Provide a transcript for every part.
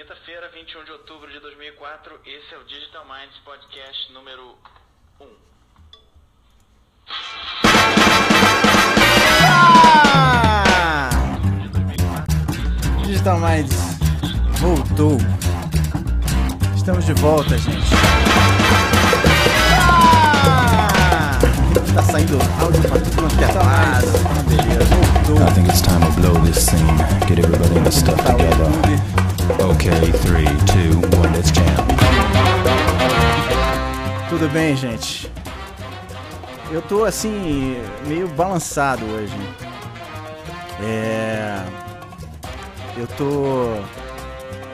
quinta-feira, 21 de outubro de 2004. Esse é o Digital Minds Podcast número 1. Ah! Digital Minds voltou. Estamos de volta, gente. Ah! Tá saindo áudio pra tudo quanto é lado. Beleza, voltou. I think it's time to blow this scene. Get everybody in the stuff Tá together. Okay, three, two, one, let's jam. Tudo bem, gente? Eu tô assim, meio balançado hoje. É. Eu tô.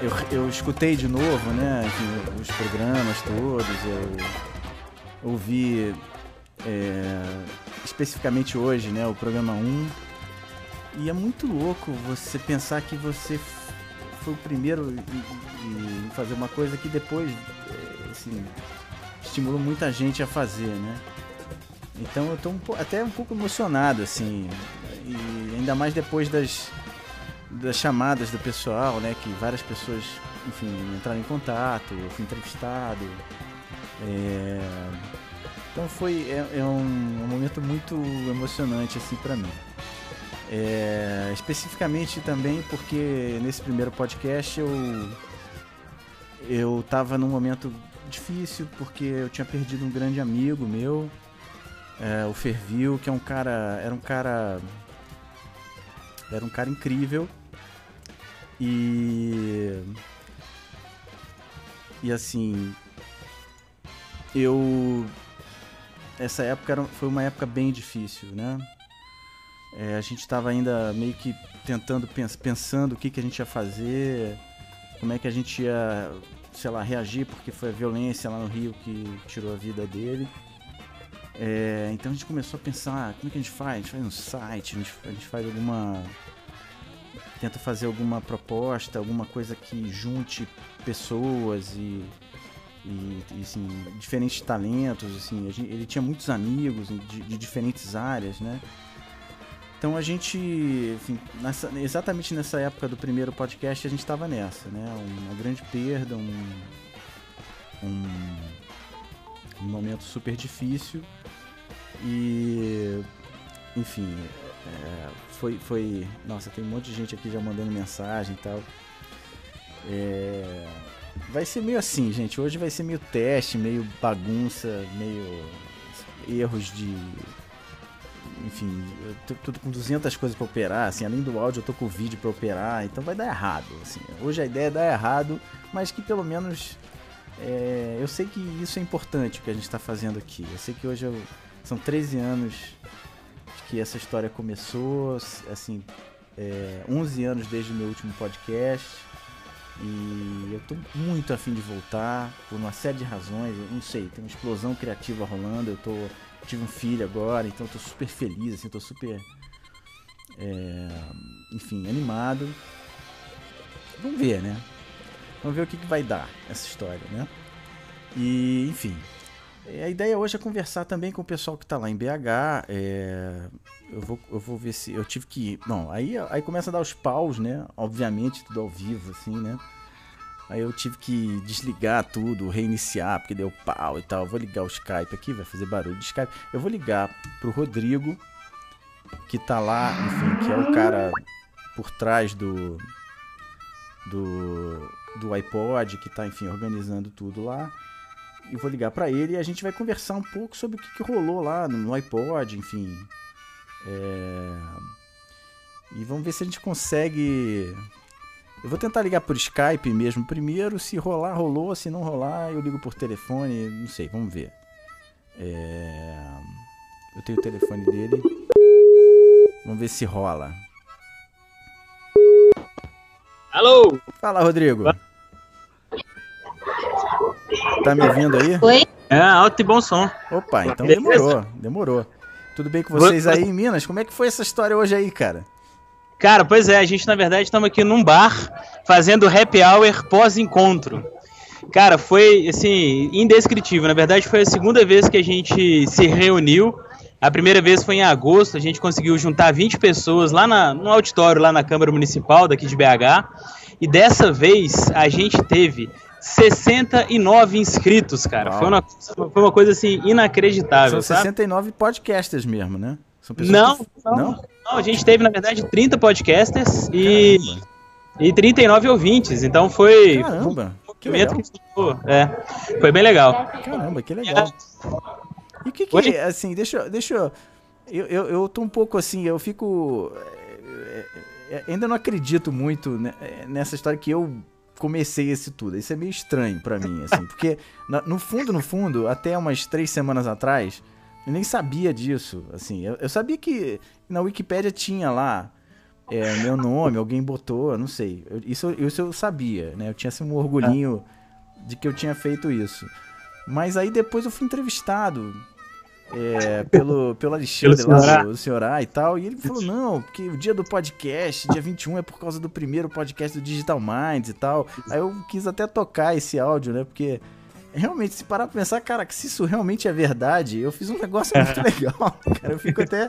Eu, eu escutei de novo, né? Os programas todos. Eu ouvi é, especificamente hoje, né? O programa 1. E é muito louco você pensar que você foi o primeiro em- fazer uma coisa que depois, é, assim, estimulou muita gente a fazer, né? Então eu tô um até um pouco emocionado, assim, e ainda mais depois das, das chamadas do pessoal, né? Que várias pessoas, enfim, entraram em contato, eu fui entrevistado. É, Então foi é, é um, um momento muito emocionante assim para mim. É, especificamente também porque nesse primeiro podcast eu eu tava num momento difícil porque eu tinha perdido um grande amigo meu, é, o Fervil, que é um cara, era um cara, era um cara incrível e e assim eu essa época era, foi uma época bem difícil, né? É, a gente estava ainda meio que tentando pens- pensando o que, que a gente ia fazer, como é que a gente ia, sei lá, reagir, porque foi a violência lá no Rio que tirou a vida dele. É, então a gente começou a pensar, como é que a gente faz? A gente faz um site, a gente, a gente faz alguma. Tenta fazer alguma proposta, alguma coisa que junte pessoas e, e, e, assim, diferentes talentos. Assim, gente- ele tinha muitos amigos de, de diferentes áreas, né? Então a gente, enfim, nessa- exatamente nessa época do primeiro podcast a gente estava nessa, né? Uma grande perda, um, um, um momento super difícil e, enfim, é, foi, foi, nossa, tem um monte de gente aqui já mandando mensagem e tal. É, vai ser meio assim, gente. Hoje vai ser meio teste, meio bagunça, meio erros de enfim, eu tô, tô com 200 coisas pra operar, assim, além do áudio eu tô com o vídeo pra operar, então vai dar errado, assim. Hoje a ideia é dar errado, mas que pelo menos é, eu sei que isso é importante o que a gente tá fazendo aqui. Eu sei que hoje eu- são 13 anos que essa história começou, assim, é, 11 anos desde o meu último podcast. E eu tô muito afim de voltar, por uma série de razões, eu não sei, tem uma explosão criativa rolando, eu tô tive um filho agora, então tô super feliz, assim, tô super. é, enfim, animado. Vamos ver, né? Vamos ver o que, que vai dar essa história, né? E, enfim. A ideia hoje é conversar também com o pessoal que tá lá em BH. é, eu, vou, eu vou ver se. Eu tive que. Não, aí, aí começa a dar os paus, né? Obviamente, tudo ao vivo, assim, né? Aí eu tive que desligar tudo, reiniciar, porque deu pau e tal. Vou ligar o Skype aqui, vai fazer barulho de Skype. Eu vou ligar pro Rodrigo, que tá lá, enfim, que é o cara por trás do. do. do iPod, que tá, enfim, organizando tudo lá. E vou ligar pra ele e a gente vai conversar um pouco sobre o que, que rolou lá no, no iPod, enfim. É... E vamos ver se a gente consegue. Eu vou tentar ligar por Skype mesmo primeiro. Se rolar, rolou. Se não rolar, eu ligo por telefone. Não sei, vamos ver. É... Eu tenho o telefone dele. Vamos ver se rola. Alô? Fala, Rodrigo. Tá me ouvindo aí? Oi? É, alto e bom som. Opa, então demorou. Demorou. Tudo bem com vocês aí em Minas? Como é que foi essa história hoje aí, cara? Cara, pois é, a gente na verdade estamos aqui num bar fazendo happy hour pós-encontro. Cara, foi assim, indescritível. Na verdade, foi a segunda vez que a gente se reuniu. A primeira vez foi em agosto, a gente conseguiu juntar 20 pessoas lá na, no auditório, lá na Câmara Municipal daqui de BH. E dessa vez a gente teve 69 inscritos, cara. Foi uma, foi uma coisa assim inacreditável. São sabe? 69 podcasters mesmo, né? São pessoas Não, que- não, não, A gente teve, na verdade, 30 podcasters e, e 39 ouvintes. Então foi. Caramba, que movimento legal. que. É, foi bem legal. Caramba, que legal. E o que que, Oi? assim, deixa, eu- deixa eu, eu, eu, eu tô um pouco assim, eu fico, é, é, é, ainda não acredito muito né, nessa história que eu comecei esse tudo. Isso é meio estranho pra mim, assim, porque no fundo, no fundo, até umas três semanas atrás, eu nem sabia disso, assim, eu, eu sabia que na Wikipédia tinha lá é, meu nome, alguém botou, não sei, Eu- isso, isso eu sabia, né, eu tinha assim, um orgulhinho de que eu tinha feito isso. Mas aí depois eu fui entrevistado é, pelo, pelo Alexandre Pelo lá, do senhor A e tal, e ele falou, não, porque o dia do podcast, dia 21, é por causa do primeiro podcast do Digital Minds e tal. Aí eu quis até tocar esse áudio, né, porque realmente, se parar pra pensar, cara, que se isso realmente é verdade, eu fiz um negócio muito legal, cara, eu fico até,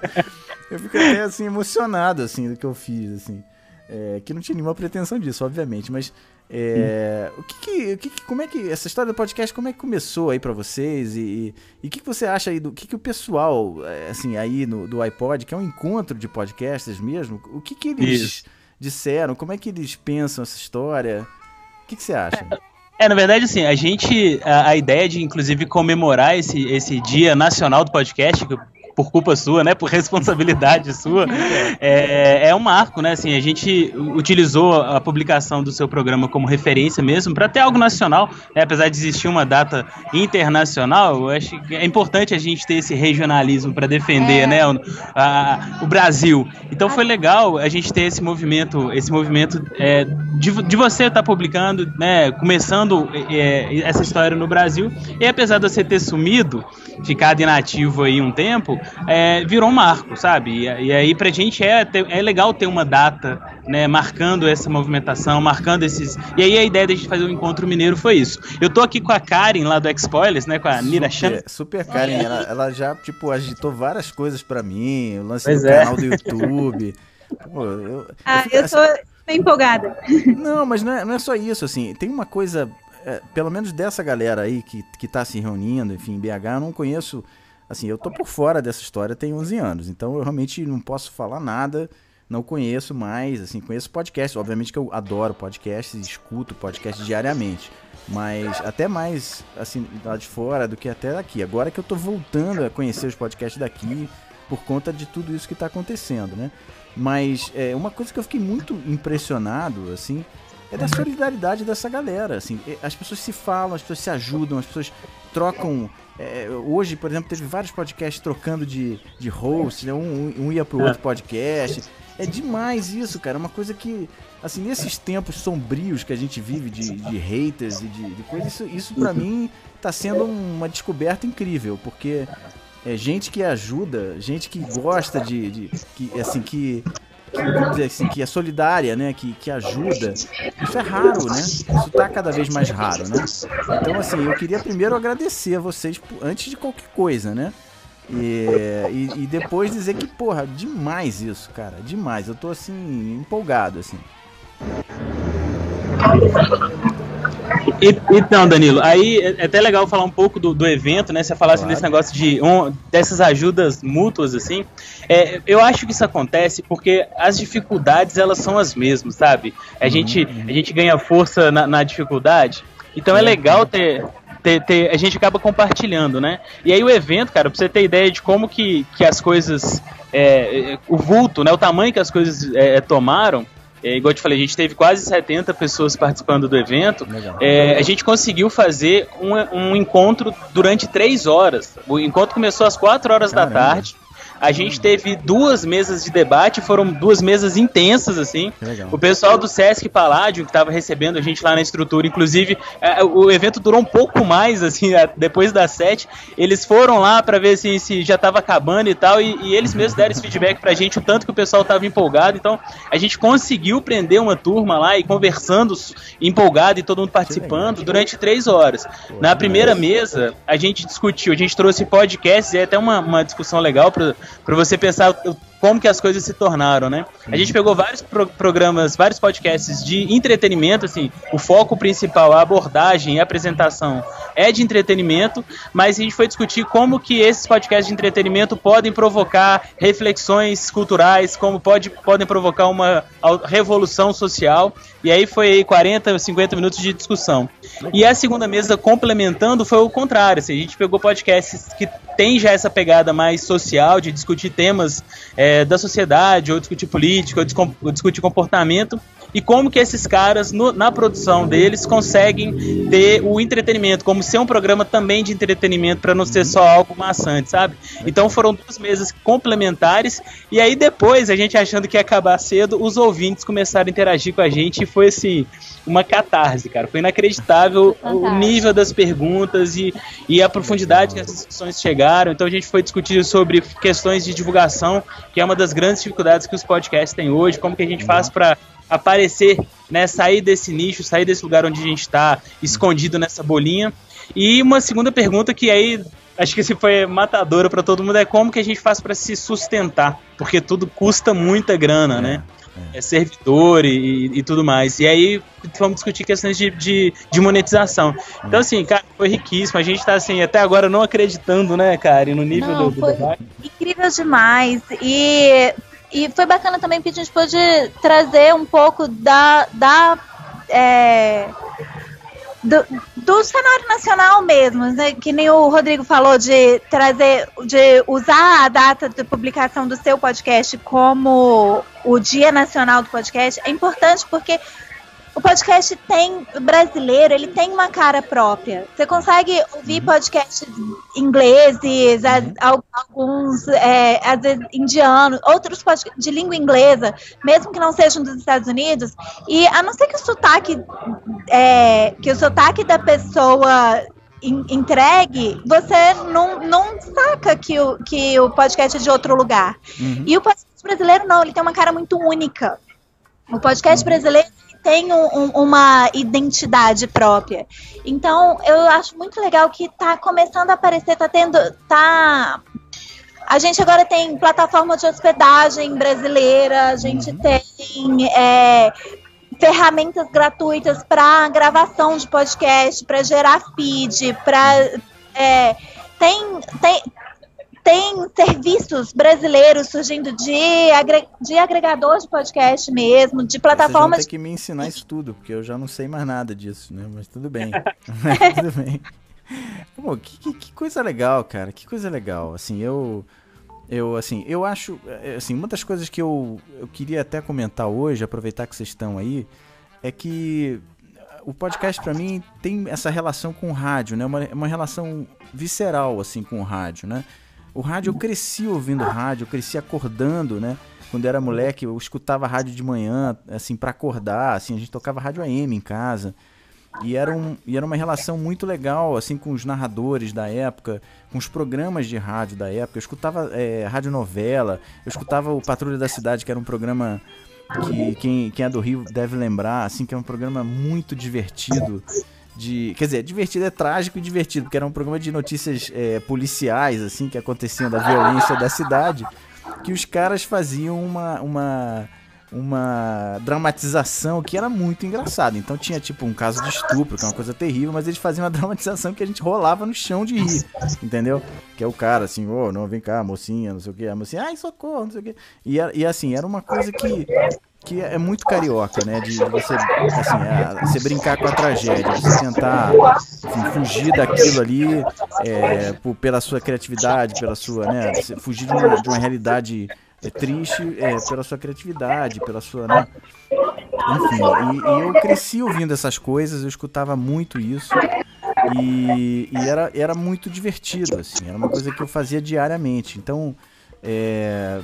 eu fico até, assim, emocionado, assim, do que eu fiz, assim. É, que não tinha nenhuma pretensão disso, obviamente, mas é, o que que, o que que- como é que essa história do podcast, como é que começou aí pra vocês e, o que que você acha aí do que que o pessoal, é, assim, aí no, do iPod, que é um encontro de podcasters mesmo, o que que eles Isso. disseram, como é que eles pensam essa história, o que que você acha? É, na verdade, assim, a gente. A, a ideia de, inclusive, comemorar esse, esse Dia Nacional do Podcast, que por culpa sua, né? Por responsabilidade sua, é, é um marco, né? Assim, a gente utilizou a publicação do seu programa como referência mesmo para ter algo nacional, né? apesar de existir uma data internacional, eu acho que é importante a gente ter esse regionalismo para defender, É. né? O, a- o Brasil. Então foi legal a gente ter esse movimento, esse movimento é, de, de você estar publicando, né? Começando é, essa história no Brasil. E apesar de você ter sumido, ficado inativo aí um tempo, é, virou um marco, sabe? E, e aí pra gente é, é legal ter uma data, né? Marcando essa movimentação, marcando esses. E aí a ideia da gente fazer o encontro mineiro foi isso. Eu tô aqui com a Karen lá do X-Spoilers, né? Com a Nira Chan. Super, super Karen, ela, ela já, tipo, agitou várias coisas pra mim, o lance Pois do é. canal do YouTube. Pô, eu, Ah, fico- eu tô bem empolgada. Não, mas não é, não é só isso, assim, tem uma coisa, é, pelo menos dessa galera aí que, que tá se reunindo, enfim, em BH, eu não conheço, assim, eu tô por fora dessa história tem 11 anos, então eu realmente não posso falar nada, não conheço mais, assim, conheço podcast, obviamente que eu adoro podcast, escuto podcast diariamente, mas até mais, assim, lá de fora do que até daqui, agora que eu tô voltando a conhecer os podcasts daqui, por conta de tudo isso que tá acontecendo, né? Mas é, uma coisa que eu fiquei muito impressionado, assim, é da solidariedade dessa galera, assim. As pessoas se falam, as pessoas se ajudam, as pessoas trocam. É, hoje, por exemplo, teve vários podcasts trocando de, de host, né? Um, um ia pro outro podcast. É demais isso, cara. É uma coisa que, assim, nesses tempos sombrios que a gente vive de, de haters e de, de coisas, isso, isso pra mim tá sendo uma descoberta incrível, porque é gente que ajuda, gente que gosta de, de que assim que, vamos dizer assim, que é solidária, né? Que, que ajuda. Isso é raro, né? Isso tá cada vez mais raro, né? Então, assim, eu queria primeiro agradecer a vocês antes de qualquer coisa, né? E, e, e depois dizer que, porra, demais isso, cara. Demais. Eu tô, assim, empolgado, assim. Então, Danilo, aí é até legal falar um pouco do, do evento, né? Você falasse Claro. desse negócio de um, dessas ajudas mútuas, assim. É, eu acho que isso acontece porque as dificuldades elas são as mesmas, sabe? A, gente, a gente ganha força na, na dificuldade. Então é Uhum. legal ter, ter, ter- A gente acaba compartilhando, né? E aí o evento, cara, pra você ter ideia de como que, que as coisas. é, é, o vulto, né? O tamanho que as coisas é, tomaram. É, igual eu te falei, a gente teve quase 70 pessoas participando do evento. É, a gente conseguiu fazer um, um encontro durante três horas. O encontro começou às quatro horas da Caramba. tarde. A gente teve duas mesas de debate, foram duas mesas intensas, assim. Legal. O pessoal do Sesc Paládio, que estava recebendo a gente lá na estrutura, inclusive, é, o evento durou um pouco mais, assim, a- depois das sete. Eles foram lá para ver se, se já estava acabando e tal, e, e eles mesmos deram esse feedback pra gente, o tanto que o pessoal estava empolgado. Então, a gente conseguiu prender uma turma lá e conversando, empolgado e todo mundo participando durante três horas. Na primeira mesa, a gente discutiu, a gente trouxe podcasts, e é até uma, uma discussão legal para você pensar como que as coisas se tornaram, né? A gente pegou vários pro programas, vários podcasts de entretenimento, assim, o foco principal, a abordagem e apresentação é de entretenimento, mas a gente foi discutir como que esses podcasts de entretenimento podem provocar reflexões culturais, como pode, podem provocar uma revolução social, e aí foi aí 40, 50 minutos de discussão. E a segunda mesa complementando foi o contrário, assim, a gente pegou podcasts que tem já essa pegada mais social, de discutir temas é, da sociedade, ou discutir política, ou, discutir comportamento, e como que esses caras, no, na produção deles, conseguem ter o entretenimento, como ser um programa também de entretenimento, para não ser só algo maçante, sabe? Então foram duas mesas complementares, e aí depois, a gente achando que ia acabar cedo, os ouvintes começaram a interagir com a gente, e foi assim uma catarse, cara. Foi inacreditável o nível das perguntas e, e a profundidade que as discussões chegaram. Então a gente foi discutir sobre questões de divulgação, que é uma das grandes dificuldades que os podcasts têm hoje, como que a gente faz para aparecer, né, sair desse nicho, sair desse lugar onde a gente está escondido nessa bolinha. E uma segunda pergunta que aí acho que se foi matadora para todo mundo é como que a gente faz para se sustentar, porque tudo custa muita grana, né? é, servidor e, e, tudo mais. E aí vamos discutir questões de, de, de, monetização. Então, assim, cara, foi riquíssimo. A gente tá, assim, até agora não acreditando, né, cara, no nível não, do, do foi debate. Incrível demais. E, e foi bacana também que a gente pôde trazer um pouco da. da é, do, do cenário nacional mesmo, né? que nem o Rodrigo falou de trazer, de usar a data de publicação do seu podcast como o Dia Nacional do Podcast, é importante porque o podcast tem brasileiro, ele tem uma cara própria. Você consegue ouvir uhum. podcasts ingleses, uhum. alguns é, às vezes indianos, outros de língua inglesa, mesmo que não sejam dos Estados Unidos. E a não ser que o sotaque é, que o sotaque da pessoa entregue, você não, não saca que o, que o podcast é de outro lugar. Uhum. E o podcast brasileiro não, ele tem uma cara muito única. O podcast uhum. brasileiro tem um, um, uma identidade própria. Então, eu acho muito legal que tá começando a aparecer, tá tendo. tá a gente agora tem plataforma de hospedagem brasileira, a gente uhum. tem é, ferramentas gratuitas para gravação de podcast, para gerar feed, para é, tem, tem tem serviços brasileiros surgindo de, agre de agregador de podcast mesmo, de plataformas. Você tem que me ensinar isso tudo, porque eu já não sei mais nada disso, né? Mas tudo bem. Tudo bem. Pô, que, que, que, coisa legal, cara. Que coisa legal. Assim, eu. Eu, assim, eu acho. É, assim, uma das coisas que eu, eu queria até comentar hoje, aproveitar que vocês estão aí, é que o podcast para mim tem essa relação com o rádio, né? Uma, uma relação visceral, assim, com o rádio, né? O rádio, eu cresci ouvindo rádio, eu cresci acordando, né? Quando eu era moleque, eu escutava rádio de manhã, assim, para acordar, assim, a gente tocava rádio AM em casa. E era, um, e era uma relação muito legal, assim, com os narradores da época, com os programas de rádio da época. Eu escutava é, rádio novela, eu escutava o Patrulha da Cidade, que era um programa que quem, quem é do Rio deve lembrar, assim, que é um programa muito divertido de. Quer dizer, divertido é trágico e divertido, porque era um programa de notícias é, policiais, assim, que aconteciam da violência da cidade, que os caras faziam uma. uma uma dramatização que era muito engraçada. Então tinha tipo um caso de estupro, que é uma coisa terrível, mas eles faziam uma dramatização que a gente rolava no chão de rir, entendeu? Que é o cara assim, ô, oh, não, vem cá, mocinha, não sei o que, a mocinha, ai, socorro, não sei o que. E, e assim, era uma coisa que que é muito carioca, né? De, você, assim, é, você brincar com a tragédia, você tentar enfim, fugir daquilo ali é, por, pela sua criatividade, pela sua, né? Fugir de uma, de uma realidade é, triste é, pela sua criatividade, pela sua, né? Enfim, e, e, eu cresci ouvindo essas coisas, eu escutava muito isso. E, e, era, era muito divertido, assim, era uma coisa que eu fazia diariamente. Então, é,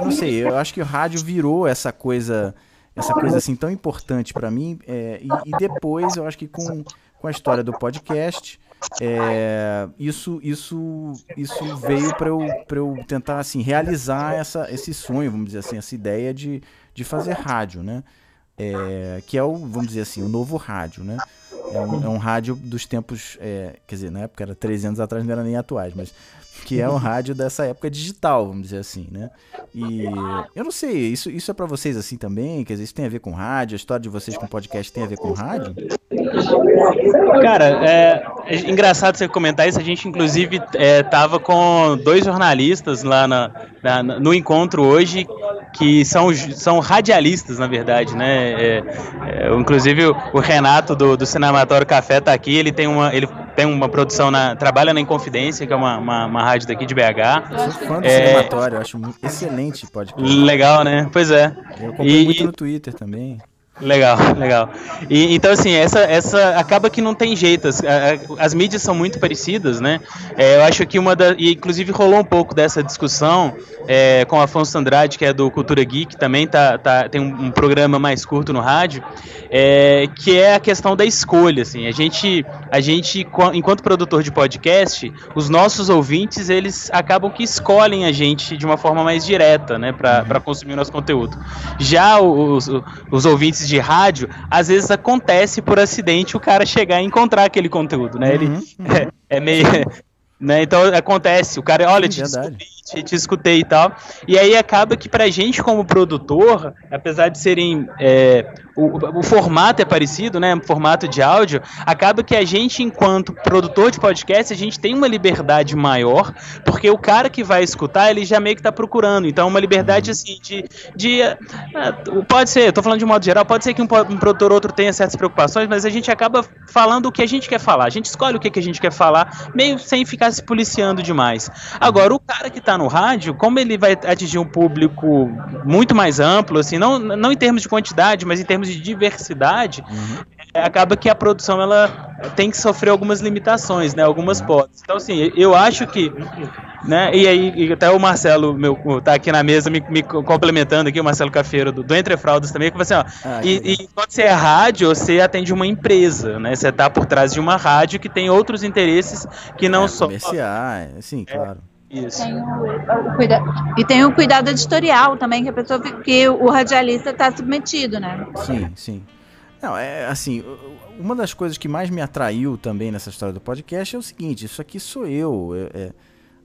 não sei, eu acho que o rádio virou essa coisa, essa coisa assim tão importante para mim. É, e, e, depois eu acho que com, com a história do podcast, é, isso, isso, isso veio para eu, eu tentar assim realizar essa, esse sonho, vamos dizer assim, essa ideia de, de fazer rádio, né? É, que é o, vamos dizer assim, o novo rádio, né? é um, é um rádio dos tempos, é, quer dizer, na época era 300 atrás, não era nem atuais, mas que é um rádio dessa época digital, vamos dizer assim, né? E eu não sei, isso, isso é para vocês assim também? Quer dizer, isso tem a ver com rádio? A história de vocês com podcast tem a ver com rádio? Cara, é, é engraçado você comentar isso. A gente, inclusive, é, tava com dois jornalistas lá na, na, no encontro hoje que são, são radialistas, na verdade, né? É, é, inclusive o, Renato do, do Cinematório Café tá aqui, ele tem uma, ele tem uma produção na. trabalha na Inconfidência, que é uma, uma, uma rádio daqui de BH. Eu sou fã do é... Cinematório, eu acho excelente podcast. Legal, né? Pois é. Eu acompanho muito no Twitter também. Legal, legal. E, então, assim, essa, essa acaba que não tem jeito. As, as mídias são muito parecidas, né? É, eu acho que uma da. E inclusive rolou um pouco dessa discussão é, com Afonso Andrade, que é do Cultura Geek, também tá, tá, tem um, um programa mais curto no rádio, é, que é a questão da escolha. Assim. A gente, a gente, enquanto produtor de podcast, os nossos ouvintes, eles acabam que escolhem a gente de uma forma mais direta, né? Para consumir o nosso conteúdo. Já os, os ouvintes de rádio, às vezes acontece por acidente o cara chegar e encontrar aquele conteúdo, né? Ele uhum, uhum. É, é, meio. Né? Então acontece, o cara, olha, Sim, te descobri, te, te, escutei e tal. E aí acaba que pra gente, como produtor, apesar de serem. É, o, o, formato é parecido, né? Formato de áudio, acaba que a gente, enquanto produtor de podcast, a gente tem uma liberdade maior, porque o cara que vai escutar, ele já meio que tá procurando. Então, uma liberdade assim de. de uh, pode ser, tô falando de modo geral, pode ser que um, um produtor ou outro tenha certas preocupações, mas a gente acaba falando o que a gente quer falar. A gente escolhe o que, que a gente quer falar, meio sem ficar se policiando demais. Agora, o cara que tá no rádio, como ele vai atingir um público muito mais amplo, assim, não, não em termos de quantidade, mas em termos de diversidade, uhum. acaba que a produção ela tem que sofrer algumas limitações, né? Algumas potes. Então, assim, eu acho que né? E aí, e até o Marcelo, meu, tá aqui na mesa me, me complementando aqui, o Marcelo Cafeiro do, do Entre Fraldas também, que assim, ó, ah, e, e, quando você é rádio, você atende uma empresa, né? Você tá por trás de uma rádio que tem outros interesses que não é, só. Comerciais, sim, é. claro. Isso. Tem o, o cuida... E tem o cuidado editorial também, que a pessoa que o radialista está submetido, né? Sim, sim. Não, é assim, uma das coisas que mais me atraiu também nessa história do podcast é o seguinte, isso aqui sou eu. É, é,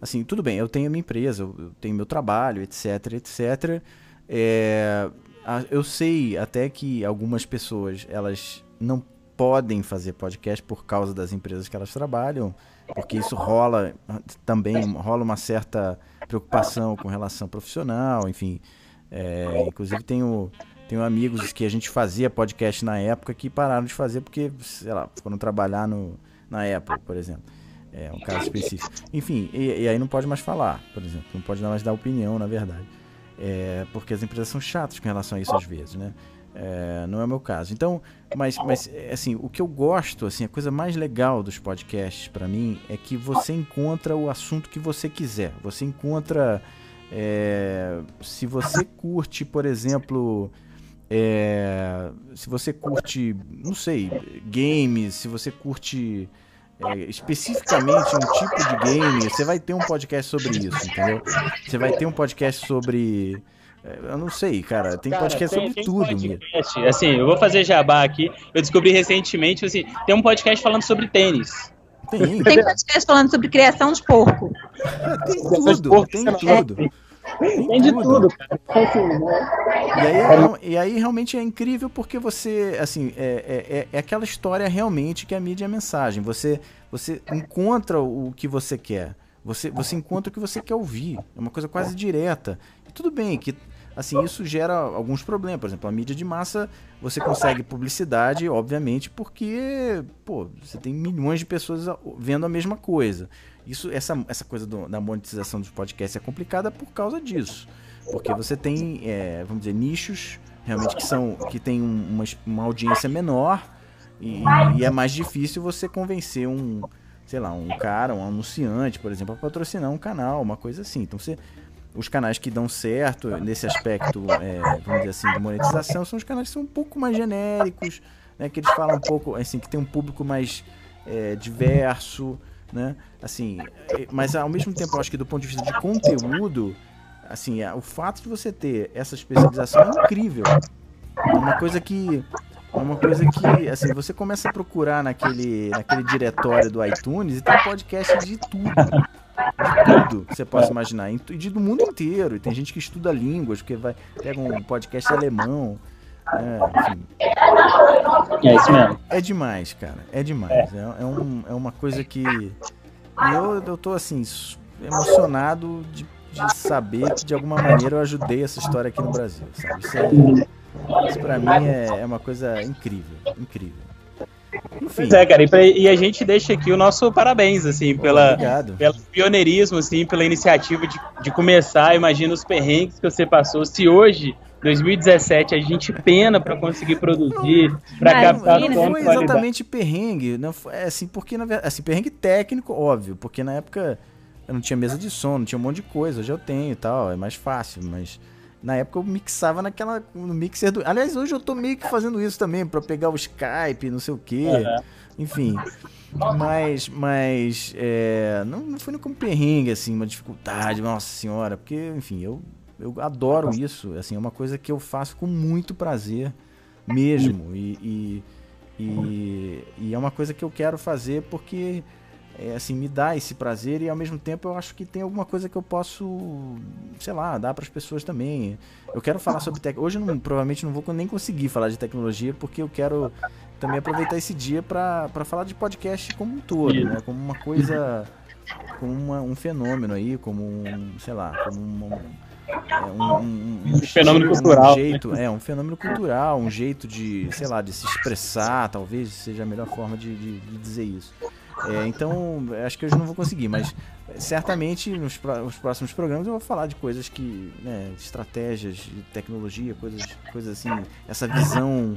assim, tudo bem, eu tenho a minha empresa, eu tenho meu trabalho, etc, etc. É, eu sei até que algumas pessoas, elas não podem fazer podcast por causa das empresas que elas trabalham porque isso rola também rola uma certa preocupação com relação profissional, enfim. É, inclusive tenho, tenho amigos que a gente fazia podcast na época que pararam de fazer porque, sei lá, foram trabalhar no, na Apple, por exemplo. É um caso específico. Enfim, e, e aí não pode mais falar, por exemplo. Não pode mais dar opinião, na verdade. É, porque as empresas são chatas com relação a isso às vezes, né? É, não é o meu caso. Então, mas, mas assim, o que eu gosto, assim, a coisa mais legal dos podcasts para mim é que você encontra o assunto que você quiser. Você encontra, é, se você curte, por exemplo, é, se você curte, não sei, games, se você curte é, especificamente um tipo de game, você vai ter um podcast sobre isso, entendeu? Você vai ter um podcast sobre eu não sei, cara. Tem cara, podcast tem, sobre tem tudo. Podcast. Assim, eu vou fazer jabá aqui. Eu descobri recentemente, assim, tem um podcast falando sobre tênis. Tem. Tem podcast falando sobre criação de porco. É, tem tudo, tem tudo. Tem, tem de tudo, cara. E aí, é, e aí realmente é incrível porque você, assim, é, é, é aquela história realmente que a mídia é mensagem. Você, você encontra o que você quer. Você, você encontra o que você quer ouvir. É uma coisa quase direta. E tudo bem que assim, isso gera alguns problemas. Por exemplo, a mídia de massa, você consegue publicidade, obviamente, porque, pô, você tem milhões de pessoas vendo a mesma coisa. Isso, essa, essa coisa do, da monetização dos podcasts é complicada por causa disso. Porque você tem, é, vamos dizer, nichos realmente que são que tem uma, uma audiência menor e, e é mais difícil você convencer um, sei lá, um cara, um anunciante, por exemplo, a patrocinar um canal, uma coisa assim. Então você os canais que dão certo nesse aspecto, é, vamos dizer assim, de monetização, são os canais que são um pouco mais genéricos, né, que eles falam um pouco, assim, que tem um público mais é, diverso, né, assim, é, mas ao mesmo tempo, eu acho que do ponto de vista de conteúdo, assim, o fato de você ter essa especialização é incrível, é uma coisa que É uma coisa que, assim, você começa a procurar naquele, naquele diretório do iTunes e tem podcast de tudo. De tudo que você possa imaginar. E de- do mundo inteiro. E tem gente que estuda línguas, porque vai, pega um podcast alemão. enfim, É isso mesmo. é demais, cara. É demais. É, é, um, é uma coisa que. e Eu, eu tô assim, emocionado de, de saber que de alguma maneira eu ajudei essa história aqui no Brasil, sabe? Isso, é, isso pra mim é, é uma coisa incrível. Incrível. Enfim, Pois é, cara, e, pra- e a gente deixa aqui o nosso parabéns, assim, pela, obrigado. pelo pioneirismo, assim, pela iniciativa de, de começar. Imagina os perrengues que você passou. Se hoje, 2017, a gente pena pra conseguir produzir, pra Imagina. captar Não de foi qualidade. exatamente perrengue, não foi, é assim, porque na verdade, assim, perrengue técnico, óbvio, porque na época eu não tinha mesa de som, não tinha um monte de coisa, hoje eu tenho e tal, é mais fácil, mas na época eu mixava naquela no mixer do, aliás, hoje eu tô meio que fazendo isso também pra pegar o Skype, não sei o quê. Enfim, mas mas é, não, não foi nem como perrengue assim, uma dificuldade, nossa senhora, porque enfim, eu eu adoro isso, assim, é uma coisa que eu faço com muito prazer mesmo. E, e, e, e é uma coisa que eu quero fazer porque é, assim, me dá esse prazer e ao mesmo tempo eu acho que tem alguma coisa que eu posso, sei lá, dar para as pessoas também. Eu quero falar sobre tec... hoje eu não, provavelmente não vou nem conseguir falar de tecnologia porque eu quero também aproveitar esse dia para falar de podcast como um todo, né? Como uma coisa, como uma- um fenômeno aí, como um, sei lá, como um, um, um- um fenômeno estilo, cultural, Um jeito, é, um fenômeno cultural, um jeito de, sei lá, de se expressar, talvez seja a melhor forma de, de- de dizer isso. É, então, acho que hoje não vou conseguir, mas certamente nos, nos próximos programas eu vou falar de coisas que, né, de estratégias, de tecnologia, coisas, coisas assim, essa visão,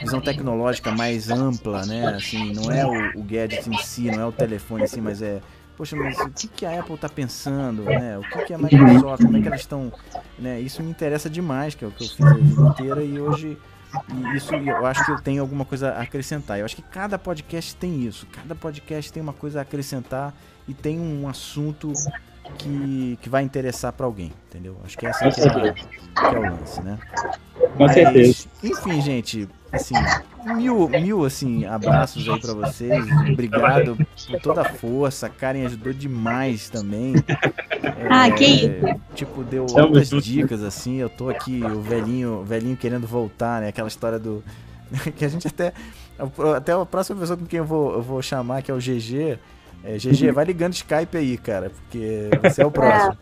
visão tecnológica mais ampla, né, assim, não é o, o gadget em si, não é o telefone assim, mas é, poxa, mas o que, que a Apple está pensando, né, o que, que a Microsoft, como é que elas estão, né, isso me interessa demais, que é o que eu fiz a vida inteira e hoje e isso eu acho que eu tenho alguma coisa a acrescentar. Eu acho que cada podcast tem isso. Cada podcast tem uma coisa a acrescentar e tem um assunto que, que vai interessar pra alguém, entendeu? Acho que essa que é, a- que é o lance, né? Com Mas, certeza. Enfim, gente, assim, mil, mil assim, abraços aí pra vocês. Obrigado por toda a força. A Karen ajudou demais também. Ah, que isso. Tipo, deu altas junto. dicas, assim. Eu tô aqui, o velhinho, o velhinho querendo voltar, né? Aquela história do. que a gente até. Até a próxima pessoa com quem eu vou, eu vou chamar, que é o GG. É, GG, vai ligando Skype aí, cara, porque você é o próximo. É,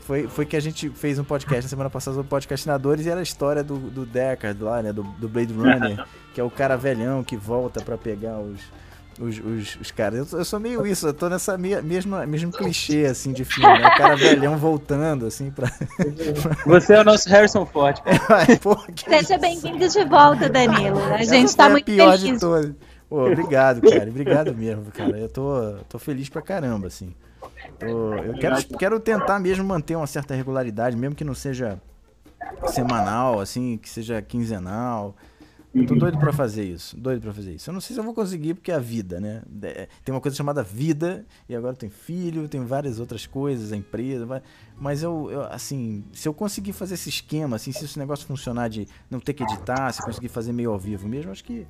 foi, foi que a gente fez um podcast na semana passada sobre podcastinadores e era a história do, do Deckard lá, né? Do, do Blade Runner, que é o cara velhão que volta pra pegar os, os, os, os caras. Eu, sou- eu sou meio isso, eu tô nessa me- mesma, mesmo clichê, assim, de filme, né? O cara velhão voltando, assim, pra... Você é o nosso Harrison Ford. Seja bem-vindo de volta, Danilo. A Essa gente foi tá muito pior de feliz. todas. Pô, obrigado, cara. Obrigado mesmo, cara. Eu tô, tô feliz pra caramba, assim. Eu quero, quero tentar mesmo manter uma certa regularidade, mesmo que não seja semanal, assim, que seja quinzenal. Eu tô doido pra fazer isso, doido pra fazer isso. Eu não sei se eu vou conseguir porque é a vida, né? É, Tem uma coisa chamada vida e agora tem filho, tem várias outras coisas, a empresa, mas eu, eu, assim, se eu conseguir fazer esse esquema, assim, se esse negócio funcionar de não ter que editar, se conseguir fazer meio ao vivo mesmo, acho que,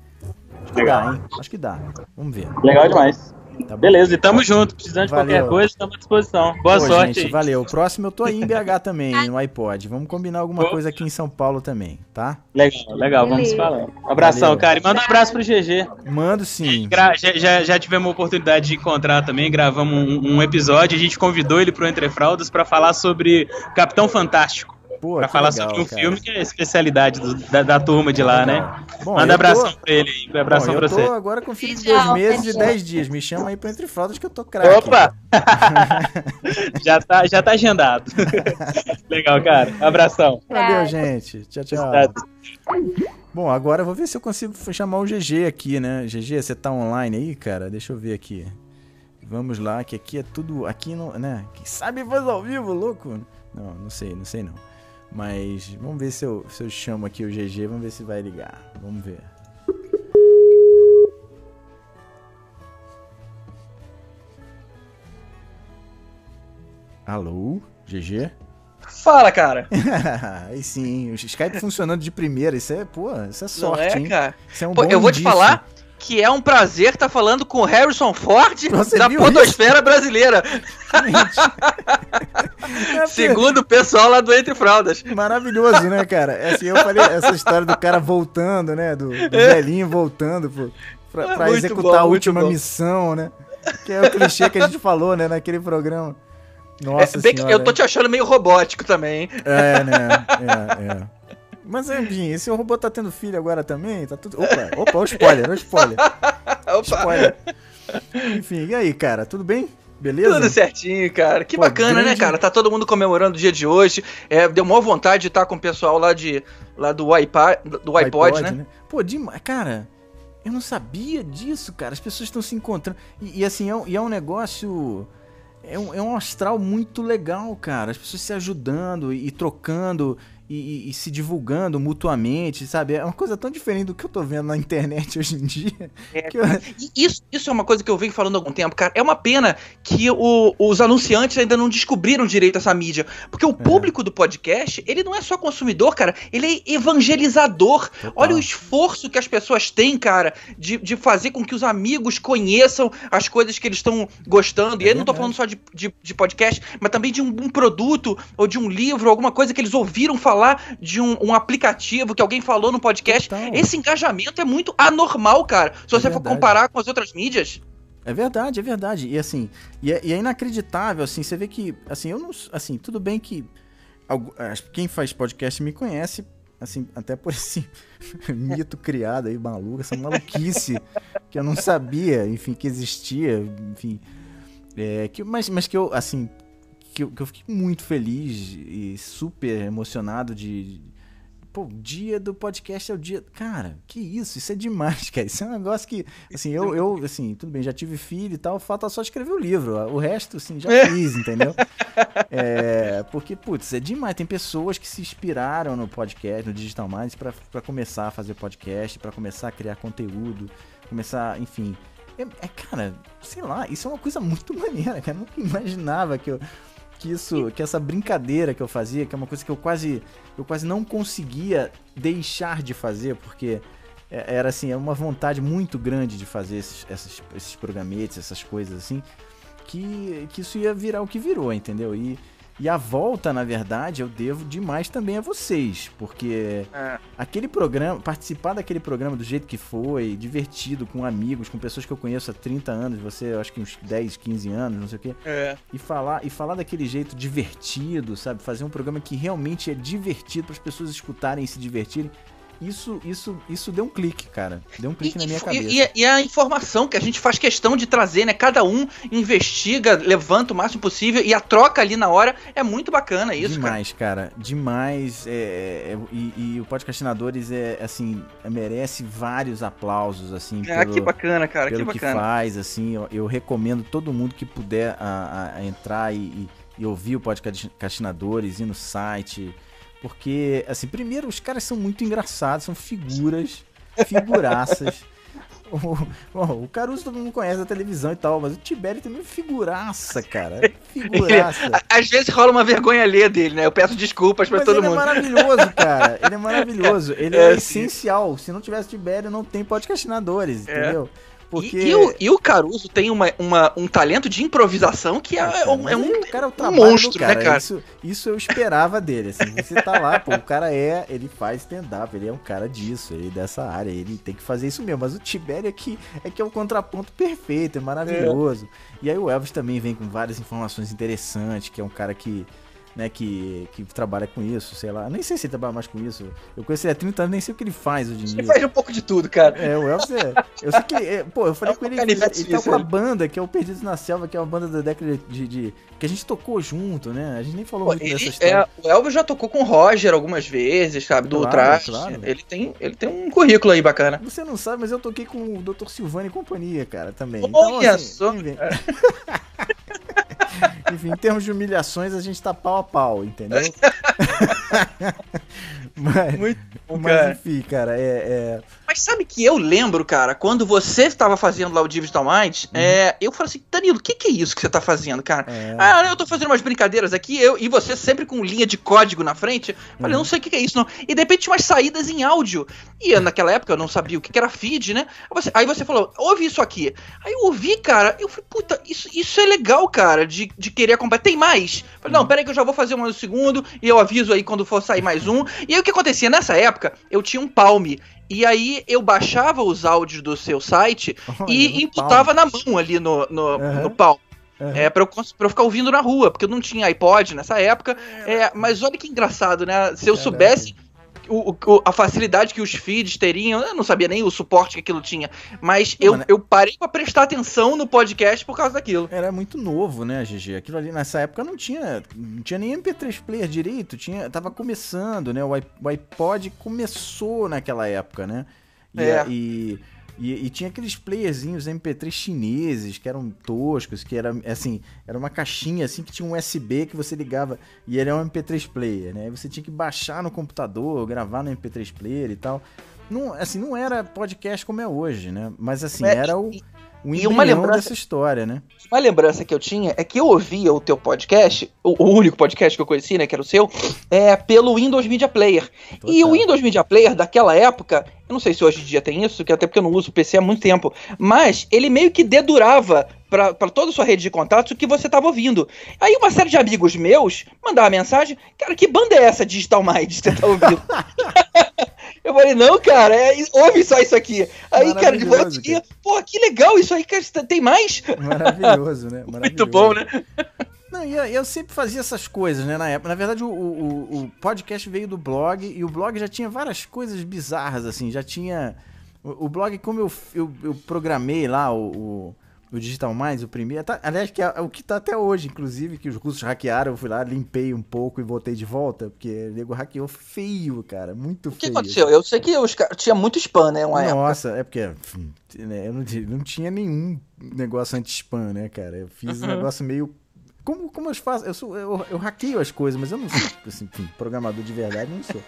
acho que Legal. dá, hein? Acho que dá. Vamos ver. Legal demais. Tá bom? Beleza, e tamo junto. Precisando de Valeu. qualquer coisa, estamos à disposição. Boa Pô, sorte gente, aí. valeu. O próximo eu tô aí em BH também, no iPod. Vamos combinar alguma coisa aqui em São Paulo também, tá? Legal, legal, vamos falando. Abração, Valeu. cara. E manda um abraço pro GG. Mando sim. Gra- já, já, já tivemos a oportunidade de encontrar também, gravamos um, um episódio, a gente convidou ele pro Entre Fraldas pra falar sobre Capitão Fantástico. Pô, Pra falar legal, sobre um cara. filme que é a especialidade do- da, da turma de lá, né? Legal. Bom, Manda abração tô- pra ele aí. Abração Bom, pra eu tô você. agora com filho de dois meses e dez dias. Me chama aí pra Entre Fraldas que eu tô craque. Opa! já, tá, já tá agendado. Legal, cara. Abração. Valeu, gente. Tchau, tchau. Bom, agora eu vou ver se eu consigo chamar o GG aqui, né? GG, você tá online aí, cara? Deixa eu ver aqui. Vamos lá, que aqui é tudo. Aqui não. né? Quem sabe faz ao vivo, louco? Não, não sei, não sei não. Mas vamos ver se eu, se eu chamo aqui o GG, vamos ver se vai ligar. Vamos ver. Alô, GG? Fala, cara. Aí sim, o Skype funcionando de primeira, isso é, pô, isso é Não sorte, é, hein? cara? Isso é um Pô, bom eu vou te indício. falar que é um prazer estar falando com o Harrison Ford Você da podosfera brasileira, É, segundo o pessoal lá do Entre Fraldas. Maravilhoso, né, cara? É Assim, eu falei essa história do cara voltando, né? Do, do velhinho voltando pro, pra, É pra executar bom, a última missão, né? Que é o clichê que a gente falou, né, naquele programa. Nossa É, bem que senhora. eu tô te achando meio robótico também, hein? É, né? É, é. Mas, enfim, esse robô tá tendo filho agora também? Tá tudo... Opa, opa, o spoiler, o spoiler. Opa, Spoiler. Enfim, e aí, cara? Tudo bem? Beleza? tudo certinho, cara. Que Pô, bacana, né, grande- cara? Tá todo mundo comemorando o dia de hoje. É, deu maior vontade de estar com o pessoal lá, de, lá do iPad, do iPod, né? Pô, demais. Cara, eu não sabia disso, cara. As pessoas estão se encontrando. E, e assim, é um, é um negócio. É um, é um astral muito legal, cara. As pessoas se ajudando e, e trocando e, e- e se divulgando mutuamente, sabe? É uma coisa tão diferente do que eu tô vendo na internet hoje em dia. É, eu- E Isso, isso é uma coisa que eu venho falando há algum tempo, cara. É uma pena que o- os anunciantes ainda não descobriram direito essa mídia. Porque o público do podcast, ele não é só consumidor, cara. Ele é evangelizador. Total. Olha o esforço que as pessoas têm, cara, de, de fazer com que os amigos conheçam as coisas que eles estão gostando. E É aí não tô falando só de, de, de podcast, mas também de um, um produto, ou de um livro, alguma coisa que eles ouviram falar de um, um aplicativo que alguém falou no podcast. Total. Esse engajamento é muito anormal, cara. Se É você for verdade. comparar com as outras mídias. É verdade, é verdade. E assim, e é, e é inacreditável, assim, você vê que, assim, eu não, assim, tudo bem que quem faz podcast me conhece, assim, até por esse mito criado aí, maluco, essa maluquice que eu não sabia, enfim, que existia, enfim, é, que, mas, mas que eu, assim, que eu, que eu fiquei muito feliz e super emocionado de, Pô, o dia do podcast é o dia. Cara, que isso? Isso é demais, cara. Isso é um negócio que. Assim, eu, eu assim, tudo bem, já tive filho e tal, falta só escrever o livro. O resto, assim, já fiz, entendeu? É, porque, putz, é demais. Tem pessoas que se inspiraram no podcast, no Digital Minds, pra, pra começar a fazer podcast, pra começar a criar conteúdo, começar, enfim. É, é, cara, sei lá, isso é uma coisa muito maneira, cara. Eu nunca imaginava que eu que isso, que essa brincadeira que eu fazia, que é uma coisa que eu quase, eu quase não conseguia deixar de fazer, porque é- era assim, é uma vontade muito grande de fazer esses, esses, esses programetes, essas coisas assim, que, que isso ia virar o que virou, entendeu? E, e a volta, na verdade, eu devo demais também a vocês, porque É. aquele programa, participar daquele programa do jeito que foi, divertido, com amigos, com pessoas que eu conheço há 30 anos, você, eu acho que uns 10, 15 anos, não sei o quê É. e falar e falar daquele jeito divertido, sabe? Fazer um programa que realmente é divertido para as pessoas escutarem e se divertirem. Isso, isso, isso deu um clique, cara. Deu um clique E, na minha cabeça. e- e a informação que a gente faz questão de trazer, né? Cada um investiga, levanta o máximo possível e a troca ali na hora é muito bacana isso, cara. Demais, cara. Demais. é, é, e, e o Podcastinadores é assim merece vários aplausos assim Ah, que bacana, cara, que pelo que, bacana. faz, assim, eu, eu recomendo todo mundo que puder a, a- a entrar e, e- e ouvir o Podcastinadores, ir no site, porque, assim, primeiro, os caras são muito engraçados, são figuras, figuraças. O, o, o Caruso todo mundo conhece da televisão e tal, mas o Tibério também é figuraça, cara. Figuraça. Às vezes rola uma vergonha alheia dele, né? Eu peço desculpas pra Mas todo ele mundo. é maravilhoso, cara. Ele é maravilhoso. Ele é, É, essencial. Se não tivesse Tibério, não tem podcastinadores, É. entendeu? E- Porque. E, o, e o Caruso tem uma, uma- um talento de improvisação que é, um, mas é um, cara é um monstro, cara. né, cara? Isso, isso eu esperava dele. Assim, você tá lá, pô, o cara é, ele faz stand-up, ele é um cara disso, ele é dessa área, ele tem que fazer isso mesmo. Mas o Tibério aqui é que é o contraponto perfeito, é maravilhoso. E aí o Elvis também vem com várias informações interessantes, que é um cara que. Né, que, que trabalha com isso, sei lá. Nem sei se ele trabalha mais com isso. Eu conheci ele há 30 anos, nem sei o que ele faz hoje em Ele dia. faz um pouco de tudo, cara. É, o Elvis é. Eu sei que. é, pô, eu falei É com ele. canivete Ele tá com a ele. banda, que é o Perdidos na Selva, que é uma banda da década de. de- que a gente tocou junto, né? A gente nem falou Pô, muito dessa ele- história. é, o Elvis já tocou com o Roger algumas vezes, sabe? Do Claro, Trash. claro. Ele, tem, ele tem um currículo aí bacana. Você não sabe, mas eu toquei com o Dr. Silvano e companhia, cara, também. Olha assim, só, Enfim. Em termos de humilhações, a gente tá pau a pau, entendeu? mas, Muito bom, mas cara. enfim, cara, é, é- Mas sabe que eu lembro, cara, quando você estava fazendo lá o Digital Minds, Uhum. é, eu falei assim, Danilo, o que, que é isso que você tá fazendo, cara? É. Ah, eu tô fazendo umas brincadeiras aqui, eu e você sempre com linha de código na frente. Falei, Uhum. não sei o que, que é isso, não. E de repente tinha umas saídas em áudio. E eu, naquela época eu não sabia o que, que era feed, né? Aí você, falou, ouve isso aqui. Aí eu ouvi, cara, eu falei, puta, isso, isso é legal, cara, de, de querer acompanhar. Tem mais? Falei, Uhum. não, peraí que eu já vou fazer um segundo, e eu aviso aí quando for sair mais um. E aí o que acontecia? Nessa época, eu tinha um Palme. E aí eu baixava os áudios do seu site Olha, e imputava na mão ali no, no, Aham. no. Aham. É, pra eu, pra eu ficar ouvindo na rua, porque eu não tinha iPod nessa época. É, mas olha que engraçado, né? Se eu Caraca. soubesse o, o- a facilidade que os feeds teriam, eu não sabia nem o suporte que aquilo tinha. Mas eu, Mano, eu parei pra prestar atenção no podcast por causa daquilo. Era muito novo, né, GG? Aquilo ali nessa época não tinha, não tinha nem MP3 player direito, tinha, tava começando, né? O iPod começou naquela época, né? E, É. e, e- e tinha aqueles playerzinhos MP3 chineses que eram toscos, que era assim, era uma caixinha assim que tinha um USB que você ligava e ele é um MP3 player, né? Você tinha que baixar no computador, gravar no MP3 player e tal. Não, assim, não era podcast como é hoje, né? Mas assim, É, era o, o e uma lembrança- dessa história, né? Uma lembrança que eu tinha é que eu ouvia o teu podcast, o, o único podcast que eu conheci, né, que era o seu, é pelo Windows Media Player. E o Total. Windows Media Player daquela época, eu não sei se hoje em dia tem isso, que até porque eu não uso PC há muito tempo, mas ele meio que dedurava pra toda a sua rede de contatos o que você tava ouvindo. Aí uma série de amigos meus mandava mensagem, cara, que banda é essa Digital Mind que você tá ouvindo? eu falei, não, cara, é- ouve só isso aqui. Aí, cara, de volta ia, pô, que legal isso aí, cara, tem mais? Maravilhoso, né? Muito Maravilhoso. bom, né? Não, e eu, eu sempre fazia essas coisas, né, na época. Na verdade, o, o, o podcast veio do blog e o blog já tinha várias coisas bizarras, assim. Já tinha. O, o blog, como eu, eu, eu programei lá o, o, o Digital Minds, o primeiro. tá- aliás, que é o que tá até hoje, inclusive, que os russos hackearam. Eu fui lá, limpei um pouco e voltei de volta, porque o nego hackeou feio, cara. Muito O que feio. aconteceu? Eu sei que os caras tinha muito spam, né? Uma época. Nossa, é porque enfim, né, eu não, não tinha nenhum negócio anti-spam, né, cara? Eu fiz um negócio meio. Como, como eu faço? Eu, sou, eu, eu hackeio as coisas, mas eu não sou, assim, enfim, programador de verdade, não sou.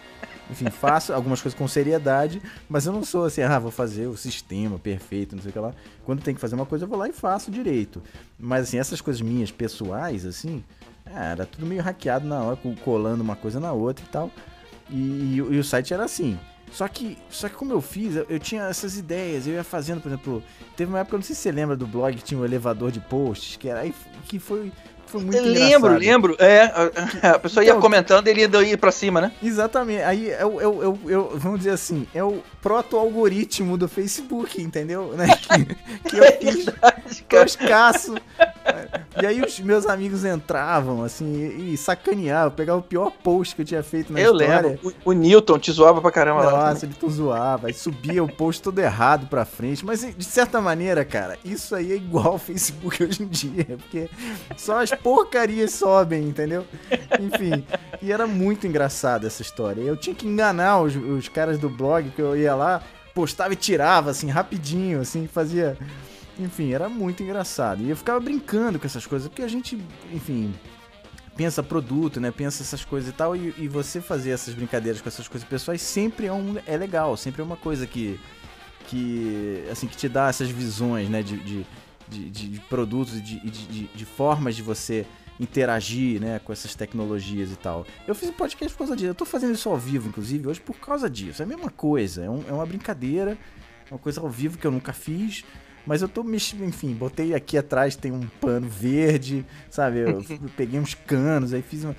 Enfim, faço algumas coisas com seriedade, mas eu não sou assim, ah, vou fazer o sistema perfeito, não sei o que lá. Quando tem que fazer uma coisa, eu vou lá e faço direito. Mas, assim, essas coisas minhas, pessoais, assim, ah, era tudo meio hackeado na hora, co- colando uma coisa na outra e tal. E, e e o site era assim. Só que, só que como eu fiz, eu, eu tinha essas ideias, eu ia fazendo, por exemplo, teve uma época, não sei se você lembra do blog que tinha um elevador de posts, que era que foi, foi muito lembro, engraçado. lembro. É, a, a pessoa ia Então- comentando e ele ia ir pra cima, né? Exatamente. Aí é o, é o- é o- é o- vamos dizer assim, é o proto-algoritmo do Facebook, entendeu? Né? Que, que eu fiz toscaço. E aí os meus amigos entravam, assim, e, sacaneavam, pegavam o pior post que eu tinha feito na eu história. lembro. O, o Newton te zoava pra caramba lá. Nossa, ele tu zoava, aí subia o post todo errado pra frente. Mas de certa maneira, cara, isso aí é igual ao Facebook hoje em dia, porque só as porcarias sobem, entendeu? Enfim, e era muito engraçado essa história. Eu tinha que enganar os, os caras do blog que eu ia lá, postava e tirava, assim, rapidinho, assim, fazia. Enfim, era muito engraçado. E eu ficava brincando com essas coisas, porque a gente, enfim, pensa produto, né? Pensa essas coisas e tal. E, e você fazer essas brincadeiras com essas coisas pessoais sempre é, um, é legal, sempre é uma coisa que, que assim, que te dá essas visões, né? De, de, de, de- de produtos e de, de, de, formas de você interagir, né? Com essas tecnologias e tal. Eu fiz um podcast por causa disso. Eu tô fazendo isso ao vivo, inclusive, hoje por causa disso. É a mesma coisa. É, um- é uma brincadeira, é uma coisa ao vivo que eu nunca fiz. Mas eu tô mexendo, enfim, botei aqui atrás, tem um pano verde, sabe? Eu peguei uns canos, aí fiz uma.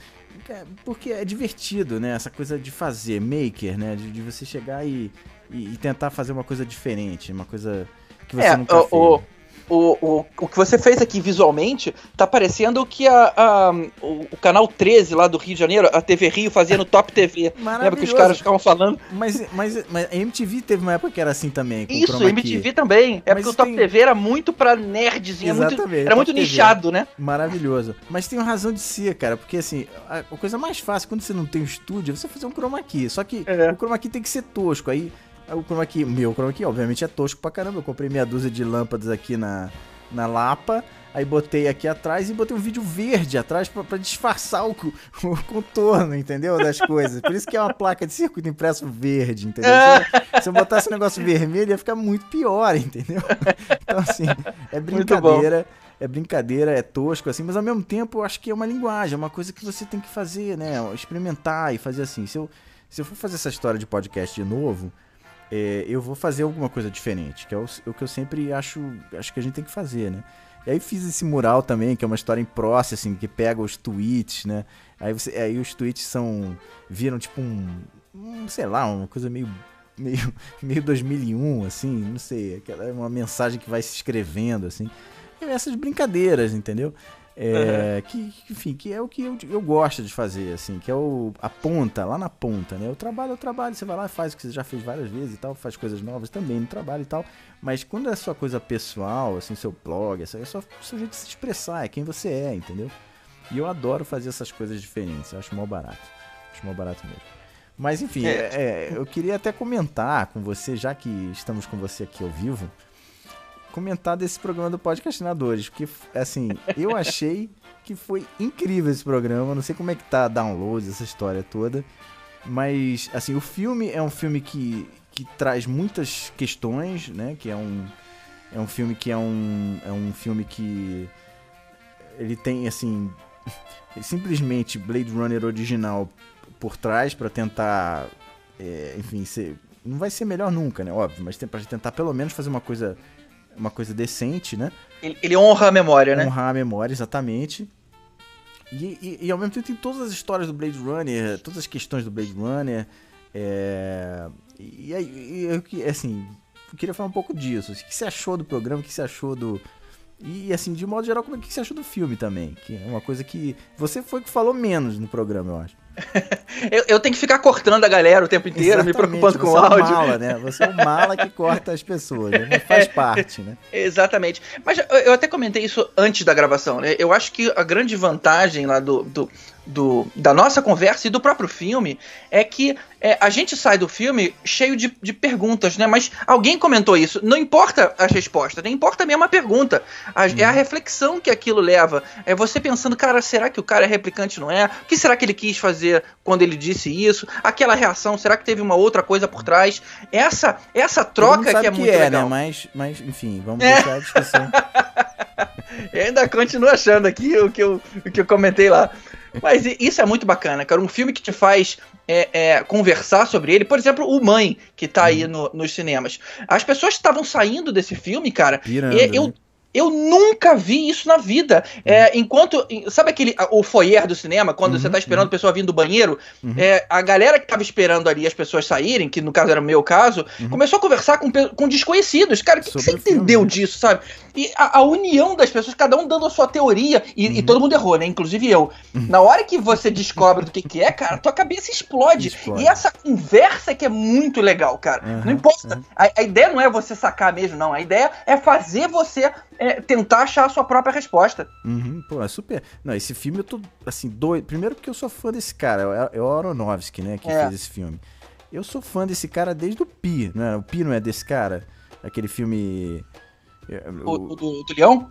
É, Porque é divertido, né? Essa coisa de fazer, maker, né? De, de você chegar e, e, e tentar fazer uma coisa diferente, uma coisa que você É, nunca o, fez. o, o, o, o que você fez aqui visualmente tá parecendo o que a, a- o, o canal 13 lá do Rio de Janeiro, a TV Rio, fazia no Top TV. Lembra que os caras ficavam falando? Mas, mas, mas a MTV teve uma época que era assim também, Isso, key. MTV também. É Mas porque o Top tem- TV era muito pra nerdzinho, é muito- Exatamente, era muito TV. nichado, né? Maravilhoso. Mas tem uma razão de ser, cara, porque assim, a, a coisa mais fácil quando você não tem um estúdio é você fazer um chroma key. Só que É. o chroma key tem que ser tosco. Aí o chroma key, meu chroma key, obviamente é tosco pra caramba. Eu comprei meia dúzia de lâmpadas aqui na, na Lapa. Aí botei aqui atrás e botei um vídeo verde atrás pra, pra disfarçar o, o contorno, entendeu? Das coisas. Por isso que é uma placa de circuito impresso verde, entendeu? Se eu, se eu botasse um negócio vermelho, ia ficar muito pior, entendeu? Então, assim, é brincadeira. É brincadeira, é tosco, assim, mas ao mesmo tempo eu acho que é uma linguagem, é uma coisa que você tem que fazer, né? Experimentar e fazer assim. Se eu, se eu for fazer essa história de podcast de novo, é, eu vou fazer alguma coisa diferente, que é o, o que eu sempre acho, acho que a gente tem que fazer, né? E aí fiz esse mural também, que é uma história em prosa, assim, que pega os tweets, né? Aí, você, aí os tweets são. viram tipo um. um, sei lá, uma coisa meio. meio, meio 2001, assim, não sei. Aquela, uma mensagem que vai se escrevendo, assim. E essas brincadeiras, entendeu? É, que, enfim, que é o que eu, eu gosto de fazer, assim, que é o, a ponta, lá na ponta, né? O trabalho é o trabalho, você vai lá e faz o que você já fez várias vezes e tal, faz coisas novas também no trabalho e tal, mas quando é sua coisa pessoal, assim, seu blog, essa- é só o seu jeito de se expressar, é quem você é, entendeu? E eu adoro fazer essas coisas diferentes, eu acho mó barato, acho mó barato mesmo. Mas enfim, É. é, é, eu queria até comentar com você, já que estamos com você aqui ao vivo, comentar desse programa do Podcastinadores, porque, assim, eu achei que foi incrível esse programa, não sei como é que tá downloads, essa história toda, mas, assim, o filme é um filme que, que traz muitas questões, né, que é um, é um filme que é um, é um filme que ele tem, assim, simplesmente Blade Runner original por trás pra tentar, é, enfim, ser, não vai ser melhor nunca, né, óbvio, mas para tentar pelo menos fazer uma coisa uma coisa decente, né? Ele, ele honra a memória, né? Honrar a memória, exatamente. E, e, e ao mesmo tempo tem todas as histórias do Blade Runner, todas as questões do Blade Runner. É... E aí, e eu que- assim, eu queria falar um pouco disso. O que você achou do programa? O que você achou do. E assim, de modo geral, como é que você achou do filme também? Que é uma coisa que. Você foi que falou menos no programa, eu acho. Eu, eu tenho que ficar cortando a galera o tempo inteiro, me Exatamente, preocupando com o você é um áudio. mala, né? Você é o mala que corta as pessoas, né? Faz parte, né? Exatamente. Mas eu- eu até comentei isso antes da gravação, né? Eu acho que a grande vantagem lá do, do, do- da nossa conversa e do próprio filme é que é, a gente sai do filme cheio de, de perguntas, né? Mas alguém comentou isso. Não importa as respostas, nem importa mesmo a pergunta. A- É a reflexão que aquilo leva. É você pensando, cara, será que o cara é replicante, não é? O que será que ele quis fazer quando ele disse isso? Aquela reação, será que teve uma outra coisa por trás? Essa, essa troca que é muito legal. né? Mas, mas, enfim, vamos É. deixar a discussão. Eu ainda continuo achando aqui o que eu, o que eu comentei lá. Mas isso é muito bacana, cara. Um filme que te faz é, é, conversar sobre ele. Por exemplo, o Mãe, que tá aí no- nos cinemas. As pessoas estavam saindo desse filme, cara. Pirando, e eu, né? eu nunca vi isso na vida. É, enquanto. Sabe aquele. O foyer do cinema, quando você Uhum, tá esperando a pessoa vindo do banheiro? Uhum. É, a galera que tava esperando ali as pessoas saírem, que no caso era o meu caso, Uhum. começou a conversar com, com desconhecidos. Cara, o que, que você entendeu disso, sabe? E a, a união das pessoas, cada um dando a sua teoria, e, Uhum. e todo mundo errou, né? Inclusive eu. Na hora que você descobre do que, que é, cara, tua cabeça explode. Explode. E essa conversa que é muito legal, cara. Uhum, Não importa. A, a ideia não é você sacar mesmo, não. A ideia é fazer você é, tentar achar a sua própria resposta. Uhum, pô, é super. Não, esse filme eu tô, assim, doido. Primeiro porque eu sou fã desse cara, é- é o Aronofsky, né, que É. fez esse filme. Eu sou fã desse cara desde o Pi, né? O Pi não é desse cara? Aquele filme. É, O, o- o do, do Leão?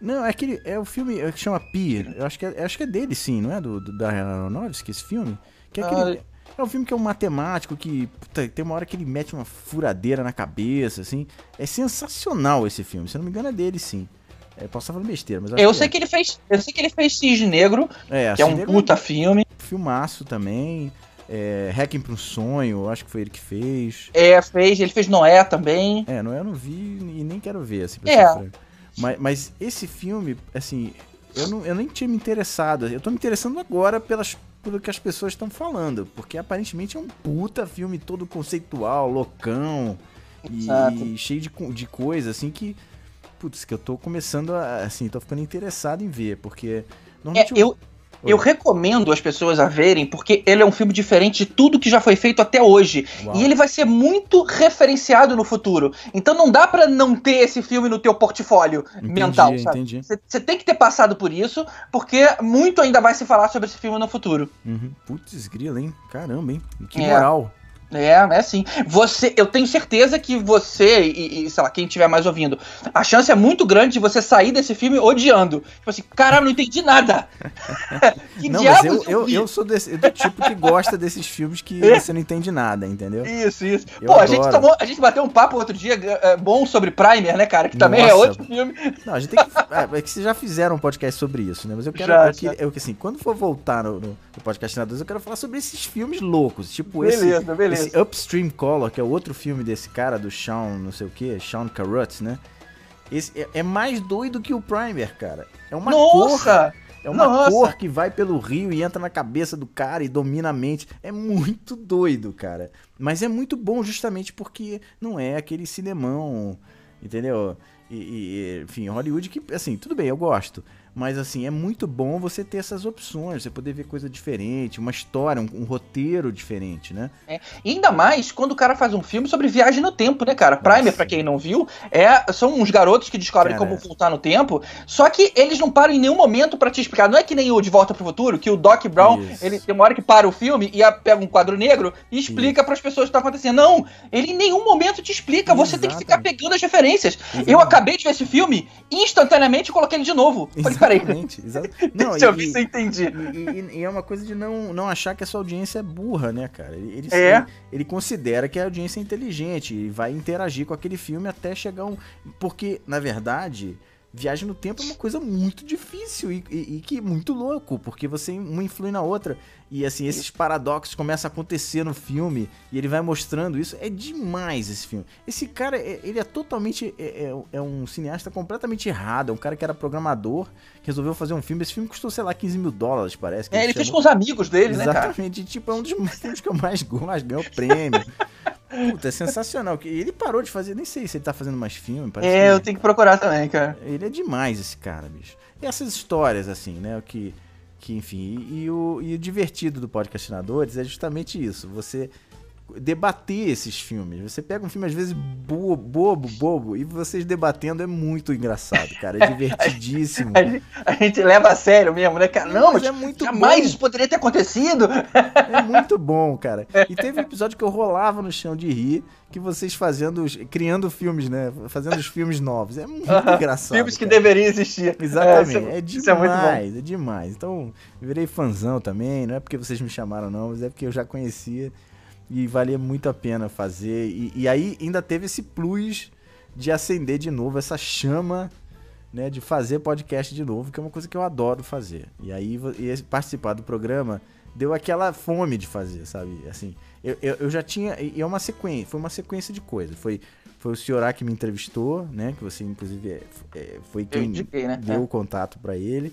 Não, é aquele. É o filme é, que chama Pi. Eu acho que é, acho que é dele, sim, não é? Do, do- da Aronofsky, esse filme? Que é aquele. É um filme que é um matemático que. Puta, tem uma hora que ele mete uma furadeira na cabeça, assim. É sensacional esse filme. Se eu não me engano, é dele, sim. É, posso estar falando besteira, mas Eu que sei é. que ele fez. Eu sei que ele fez Cisne Negro, É, que é um Cisne Negro puta filme. filmaço também. É, Hacking para um Sonho, acho que foi ele que fez. É, fez, ele fez Noé também. É, não, eu não vi e nem quero ver, assim, pra É. Mas, mas esse filme, assim, eu, não, eu nem tinha me interessado. Eu tô me interessando agora pelas, pelo que as pessoas estão falando. Porque aparentemente é um puta filme todo conceitual, loucão. Exato. E cheio de, de coisa, assim, que. Putz, que eu tô começando a. Assim, tô ficando interessado em ver. Porque. É, Normalmente eu, eu recomendo as pessoas a verem, porque ele é um filme diferente de tudo que já foi feito até hoje. Uau. E ele vai ser muito referenciado no futuro. Então não dá pra não ter esse filme no teu portfólio Entendi, mental, sabe? entendi. Você tem que ter passado por isso, porque muito ainda vai se falar sobre esse filme no futuro. Uhum. Putz, grila, hein? Caramba, hein? Que É. moral. É, é sim. Você, eu tenho certeza que você e, e, sei lá, quem estiver mais ouvindo, a chance é muito grande de você sair desse filme odiando. Tipo assim, caralho, não entendi nada. que não, mas eu, eu, eu, sou desse, do tipo que gosta desses filmes que é. você não entende nada, entendeu? Isso, isso. Eu Pô, a gente, tomou, a gente bateu um papo outro dia é, bom sobre Primer, né, cara? Que também é Nossa. é outro filme. Não, a gente tem que. É, é, que vocês já fizeram um podcast sobre isso, né? Mas eu quero. Já, eu, já. eu, assim, quando for voltar no, no, podcast Nadadores, eu quero falar sobre esses filmes loucos. Tipo beleza, esse, beleza. Esse Upstream Color, que é outro filme desse cara, do Sean, não sei o que, Sean Carruth, né? Esse é, é, mais doido que o Primer, cara. É uma Nossa! cor. É uma Nossa. cor que vai pelo rio e entra na cabeça do cara e domina a mente. É muito doido, cara. Mas é muito bom justamente porque não é aquele cinemão, entendeu? E, e enfim, Hollywood que, assim, tudo bem, eu gosto. Mas assim, é muito bom você ter essas opções, você poder ver coisa diferente, uma história, um, um roteiro diferente, né? É. E ainda mais quando o cara faz um filme sobre viagem no tempo, né, cara? Nossa. Primer, para quem não viu, é, são uns garotos que descobrem cara, como voltar no tempo, só que eles não param em nenhum momento para te explicar. Não é que nem o De Volta pro Futuro, que o Doc Brown, Isso. ele tem uma hora que para o filme e pega um quadro negro e explica para as pessoas o que tá acontecendo. Não, ele em nenhum momento te explica, você tem que ficar pegando as referências. Eu acabei de ver esse filme, instantaneamente coloquei ele de novo. Falei, Exatamente. Não, Deixa e, eu ver se eu entendi. E, e, e, é uma coisa de não, não achar que a sua audiência é burra, né, cara? Ele, ele, é. ele, ele considera que a audiência é inteligente e vai interagir com aquele filme até chegar um. Porque, na verdade viagem no tempo é uma coisa muito difícil e, e, e que muito louco, porque você uma influi na outra. E assim, esses paradoxos começam a acontecer no filme e ele vai mostrando isso. É demais esse filme. Esse cara, é, ele é totalmente. É, é, é, um cineasta completamente errado. É um cara que era programador, que resolveu fazer um filme. Esse filme custou, sei lá, 15 mil dólares, parece. é, ele fez com os amigos dele, Exatamente, né? Exatamente. Tipo, é um dos filmes que eu mais gosto, ganhou prêmio. Puta, é sensacional. Ele parou de fazer, nem sei se ele tá fazendo mais filme. É, eu tenho que procurar também, cara. Ele é demais, esse cara, bicho. E essas histórias, assim, né? Que, que enfim. E, e o, e o divertido do podcastinadores é justamente isso. Você debater esses filmes. Você pega um filme, às vezes, bobo, bobo, bobo, e vocês debatendo é muito engraçado, cara. É divertidíssimo. a, gente, a, gente, leva a sério mesmo, né, cara? Não, mas, é muito jamais bom. isso poderia ter acontecido. É muito bom, cara. E teve um episódio que eu rolava no chão de rir, que vocês fazendo, criando filmes, né? Fazendo os filmes novos. É muito uh -huh. engraçado. Filmes que deveriam existir. Exatamente. É, é, é demais, é, é demais. Então, virei fãzão também. Não é porque vocês me chamaram, não, mas é porque eu já conhecia e valia muito a pena fazer. E, e, aí ainda teve esse plus de acender de novo essa chama, né, de fazer podcast de novo, que é uma coisa que eu adoro fazer. E aí e participar do programa deu aquela fome de fazer, sabe? Assim, eu, eu, eu já tinha e é uma sequência, foi uma sequência de coisas. Foi foi o senhor que me entrevistou, né? Que você inclusive é, é foi quem indiquei, né? deu é. o contato para ele.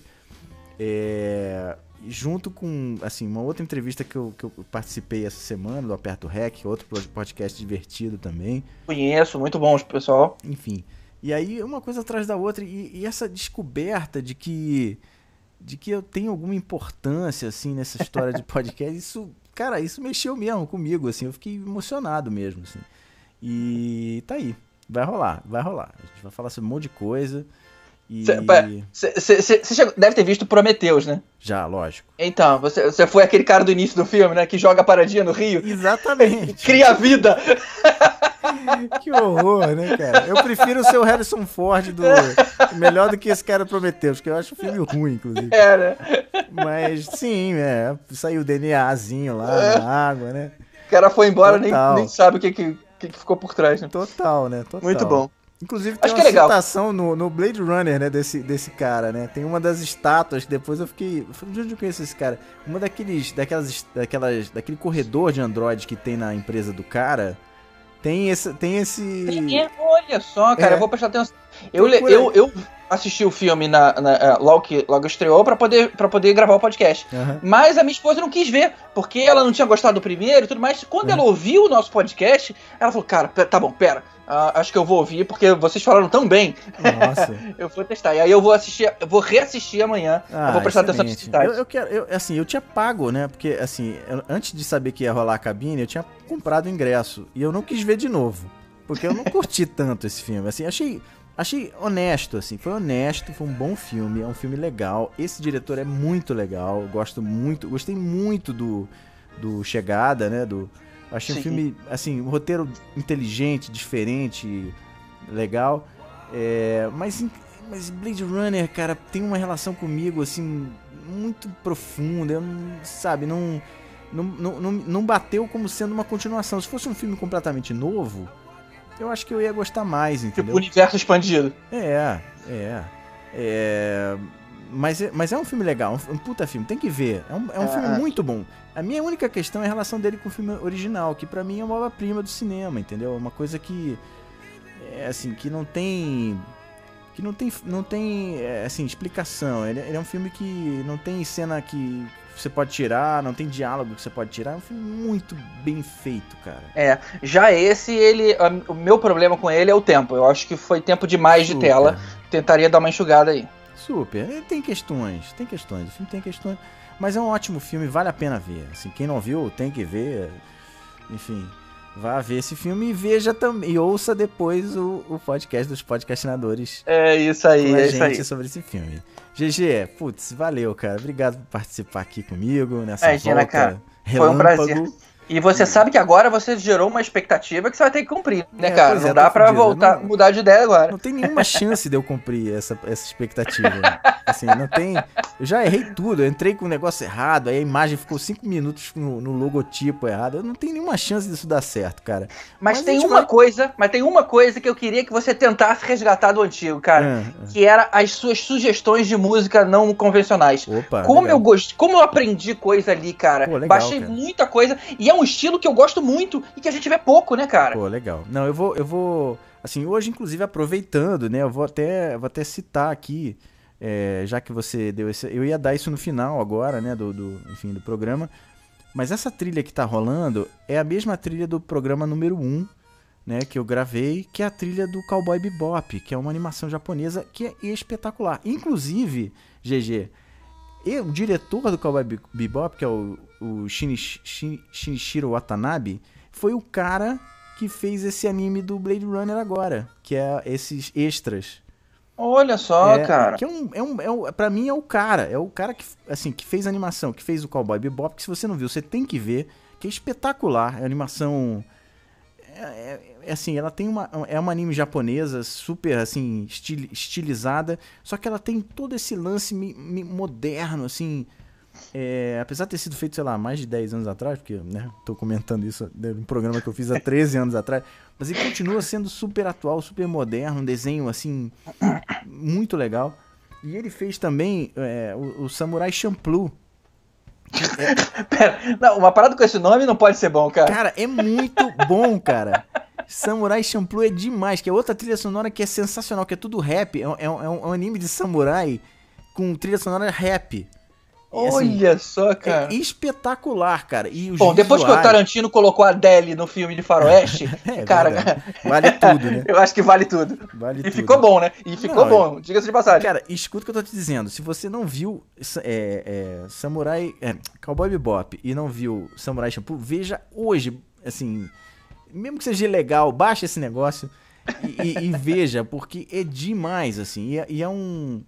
É, junto com, assim, uma outra entrevista que eu, que eu participei essa semana, do Aperto Rec, outro podcast divertido também. Conheço, muito bom, pessoal. Enfim. E aí, uma coisa atrás da outra, e, e, essa descoberta de que de que eu tenho alguma importância, assim, nessa história de podcast, isso, cara, isso mexeu mesmo comigo, assim, eu fiquei emocionado mesmo, assim. E tá aí, vai rolar, vai rolar. A gente vai falar sobre um monte de coisa. Você deve ter visto Prometeus, né? Já, lógico. Então, você, você foi aquele cara do início do filme, né? Que joga a paradinha no rio. Exatamente. Cria vida. que horror, né, cara? Eu prefiro o seu Harrison Ford do, melhor do que esse cara Prometeus, que eu acho o filme ruim, inclusive. Era. Mas sim, é. Saiu o DNAzinho lá é. na água, né? O cara foi embora, nem, nem sabe o que, que, que ficou por trás, né? Total, né? Total. Muito bom. Inclusive tem Acho uma é citação no, no Blade Runner, né, desse, desse cara, né? Tem uma das estátuas que depois eu fiquei. De onde eu conheço esse cara? Uma daqueles. Daquelas. daquelas daquele corredor de Android que tem na empresa do cara. Tem esse. Tem esse. Tem, olha só, cara, é. eu vou prestar atenção. Eu, eu, eu assisti o filme na, na, é, logo que logo estreou para poder, pra poder gravar o podcast. Uhum. Mas a minha esposa não quis ver, porque ela não tinha gostado do primeiro e tudo mais. Quando uhum. ela ouviu o nosso podcast, ela falou: Cara, tá bom, pera Uh, acho que eu vou ouvir porque vocês falaram tão bem. Nossa. eu vou testar. E aí eu vou assistir, eu vou reassistir amanhã. Ah, eu vou prestar excelente. atenção detalhes. Eu, eu quero, eu, assim, eu tinha pago, né? Porque assim, eu, antes de saber que ia rolar a cabine, eu tinha comprado o ingresso e eu não quis ver de novo, porque eu não curti tanto esse filme. Assim, achei Achei honesto, assim, foi honesto, foi um bom filme, é um filme legal. Esse diretor é muito legal, gosto muito, gostei muito do, do Chegada, né? Do, Achei um Sim. filme, assim, um roteiro inteligente, diferente, legal. É, mas, mas Blade Runner, cara, tem uma relação comigo, assim, muito profunda. Eu não, sabe, não, não, não, não bateu como sendo uma continuação. Se fosse um filme completamente novo, eu acho que eu ia gostar mais, Tipo, entendeu? universo expandido. É, é. é mas, é mas é um filme legal, um, um puta filme, tem que ver. É um, é um É. filme muito bom. A minha única questão é a relação dele com o filme original, que pra mim é uma obra-prima do cinema, entendeu? É uma coisa que. É assim, que não tem. Que não tem, não tem é, assim, explicação. Ele, ele é um filme que não tem cena que você pode tirar, não tem diálogo que você pode tirar. É um filme muito bem feito, cara. É, já esse, ele. O meu problema com ele é o tempo. Eu acho que foi tempo demais de Super. tela. Tentaria dar uma enxugada aí. Super. Tem questões, tem questões. O filme tem questões. Mas é um ótimo filme, vale a pena ver. Assim, quem não viu, tem que ver. Enfim, vá ver esse filme e veja também. E ouça depois o, o podcast dos podcastinadores É isso aí, com a é isso aí. gente sobre esse filme. GG, putz, valeu, cara. Obrigado por participar aqui comigo nessa Imagina, volta. cara. Foi um relâmpago. prazer. E você sabe que agora você gerou uma expectativa que você vai ter que cumprir, né, É, cara? é, não tô dá pra fudido. voltar, Não- mudar de ideia agora. Não tem nenhuma chance de eu cumprir essa, essa expectativa. Assim, não tem. Eu já errei tudo. Eu entrei com o negócio errado, aí a imagem ficou cinco minutos no, no logotipo errado. Eu não tenho nenhuma chance disso dar certo, cara. Mas, Mas tem uma vai- coisa, mas tem uma coisa que eu queria que você tentasse resgatar do antigo, cara. Ah, Que era as suas sugestões de música não convencionais. Opa. Como legal. eu gost... como eu aprendi coisa ali, cara. Pô, legal, Baixei cara. muita coisa e é um estilo que eu gosto muito e que a gente vê pouco, né, cara? Pô, legal. Não, eu vou, eu vou, assim, hoje inclusive aproveitando, né, eu vou até, vou até citar aqui, é, já que você deu esse, eu ia dar isso no final agora, né, do, do, enfim, do programa, mas essa trilha que tá rolando é a mesma trilha do programa número 1, né, que eu gravei, que é a trilha do Cowboy Bebop, que é uma animação japonesa que é espetacular. Inclusive, GG, o diretor do Cowboy Be- Bebop, que é o, o Shinichi- Shin- Shinichiro Watanabe, foi o cara que fez esse anime do Blade Runner agora, que é esses extras. Olha só, é, cara. Que é um, é um, é um, pra mim é o cara, é o cara que, assim, que fez a animação, que fez o Cowboy Bebop, que se você não viu, você tem que ver, que é espetacular, é animação... É, é- é assim, ela tem uma. É uma anime japonesa super assim, estil- estilizada. Só que ela tem todo esse lance mi- mi- moderno, assim. É, apesar de ter sido feito, sei lá, mais de 10 anos atrás, porque, né, tô comentando isso num programa que eu fiz há 13 anos atrás, mas ele continua sendo super atual, super moderno, um desenho, assim, muito legal. E ele fez também é, o, o Samurai Champloo. Pera, não, uma parada com esse nome não pode ser bom, cara. Cara, é muito bom, cara. Samurai Champloo é demais, que é outra trilha sonora que é sensacional, que é tudo rap. É, um- é um, é um anime de samurai com trilha sonora rap. Assim, Olha só, cara. é espetacular, cara. E os Bom, depois que o visuais- Tarantino colocou a Adele no filme de Faroeste, É, cara, verdade. vale tudo, né? eu acho que vale tudo. Vale E tudo. ficou bom, né? E ficou Não, bom, diga-se de passagem. Cara, escuta o que eu tô te dizendo. Se você não viu é, é, Samurai. É, Cowboy Bebop e não viu Samurai Champloo, veja hoje, assim. Mesmo que seja legal, baixa esse negócio e, e- e veja, porque é demais, assim. E é, e é um.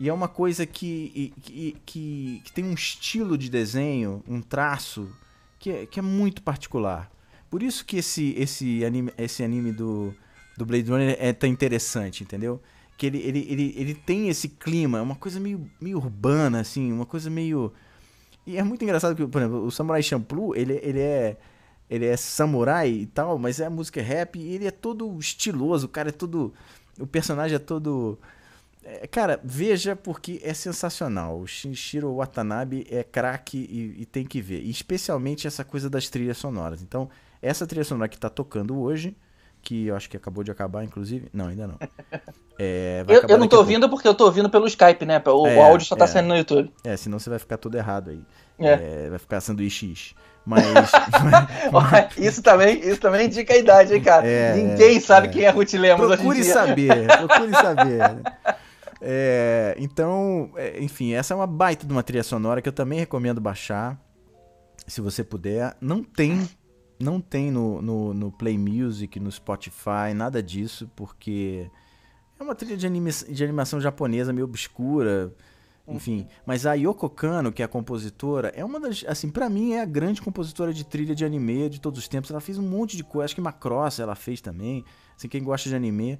E é uma coisa que, que, que, que tem um estilo de desenho, um traço, que é, que é muito particular. Por isso que esse, esse anime, esse anime do, do Blade Runner é tão interessante, entendeu? Que ele, ele, ele, ele tem esse clima, uma coisa meio, meio urbana, assim, uma coisa meio. E é muito engraçado que, por exemplo, o Samurai Champloo, ele, ele é. Ele é samurai e tal, mas é música é rap e ele é todo estiloso, o cara é todo. O personagem é todo. É, cara, veja porque é sensacional. O Shinichiro Watanabe é craque e, e tem que ver. E especialmente essa coisa das trilhas sonoras. Então, essa trilha sonora que tá tocando hoje, que eu acho que acabou de acabar, inclusive. Não, ainda não. É, Eu, eu não tô ouvindo porque eu tô ouvindo pelo Skype, né? O, o É, áudio só tá é. saindo no YouTube. É, senão você vai ficar tudo errado aí. É. Vai ficar sanduíche. Mas. Olha, isso também, isso também indica a idade, hein, cara? É, Ninguém sabe é. quem é Ruth Lemos hoje em procure dia. saber, procure saber. É, então, é, enfim, essa é uma baita de uma trilha sonora que eu também recomendo baixar, se você puder. Não tem, não tem no, no, no Play Music, no Spotify, nada disso, porque é uma trilha de, anime, de animação japonesa meio obscura. enfim. Mas a Yoko Kano, que é a compositora, é uma das, assim, para mim é a grande compositora de trilha de anime de todos os tempos. Ela fez um monte de coisa, acho que Macross ela fez também. Assim, quem gosta de anime,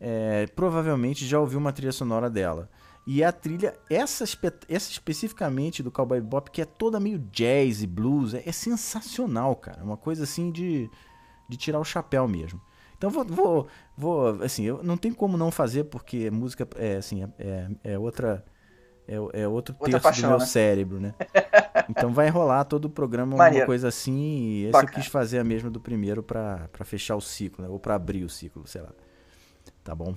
é, provavelmente já ouviu uma trilha sonora dela. E a trilha, essa, espe- essa especificamente do Cowboy Bebop, que é toda meio jazz e blues, é, é sensacional, cara. É uma coisa assim de, de tirar o chapéu mesmo. Então vou, vou, vou, assim, eu não tem como não fazer, porque música é, assim, é, é, é outra... É, é outro Outra terço paixão, do meu né? cérebro, né? Então vai rolar todo o programa uma Maneiro. coisa assim, e esse Bacana. eu quis fazer a mesma do primeiro pra, pra fechar o ciclo, né? Ou pra abrir o ciclo, sei lá. Tá bom?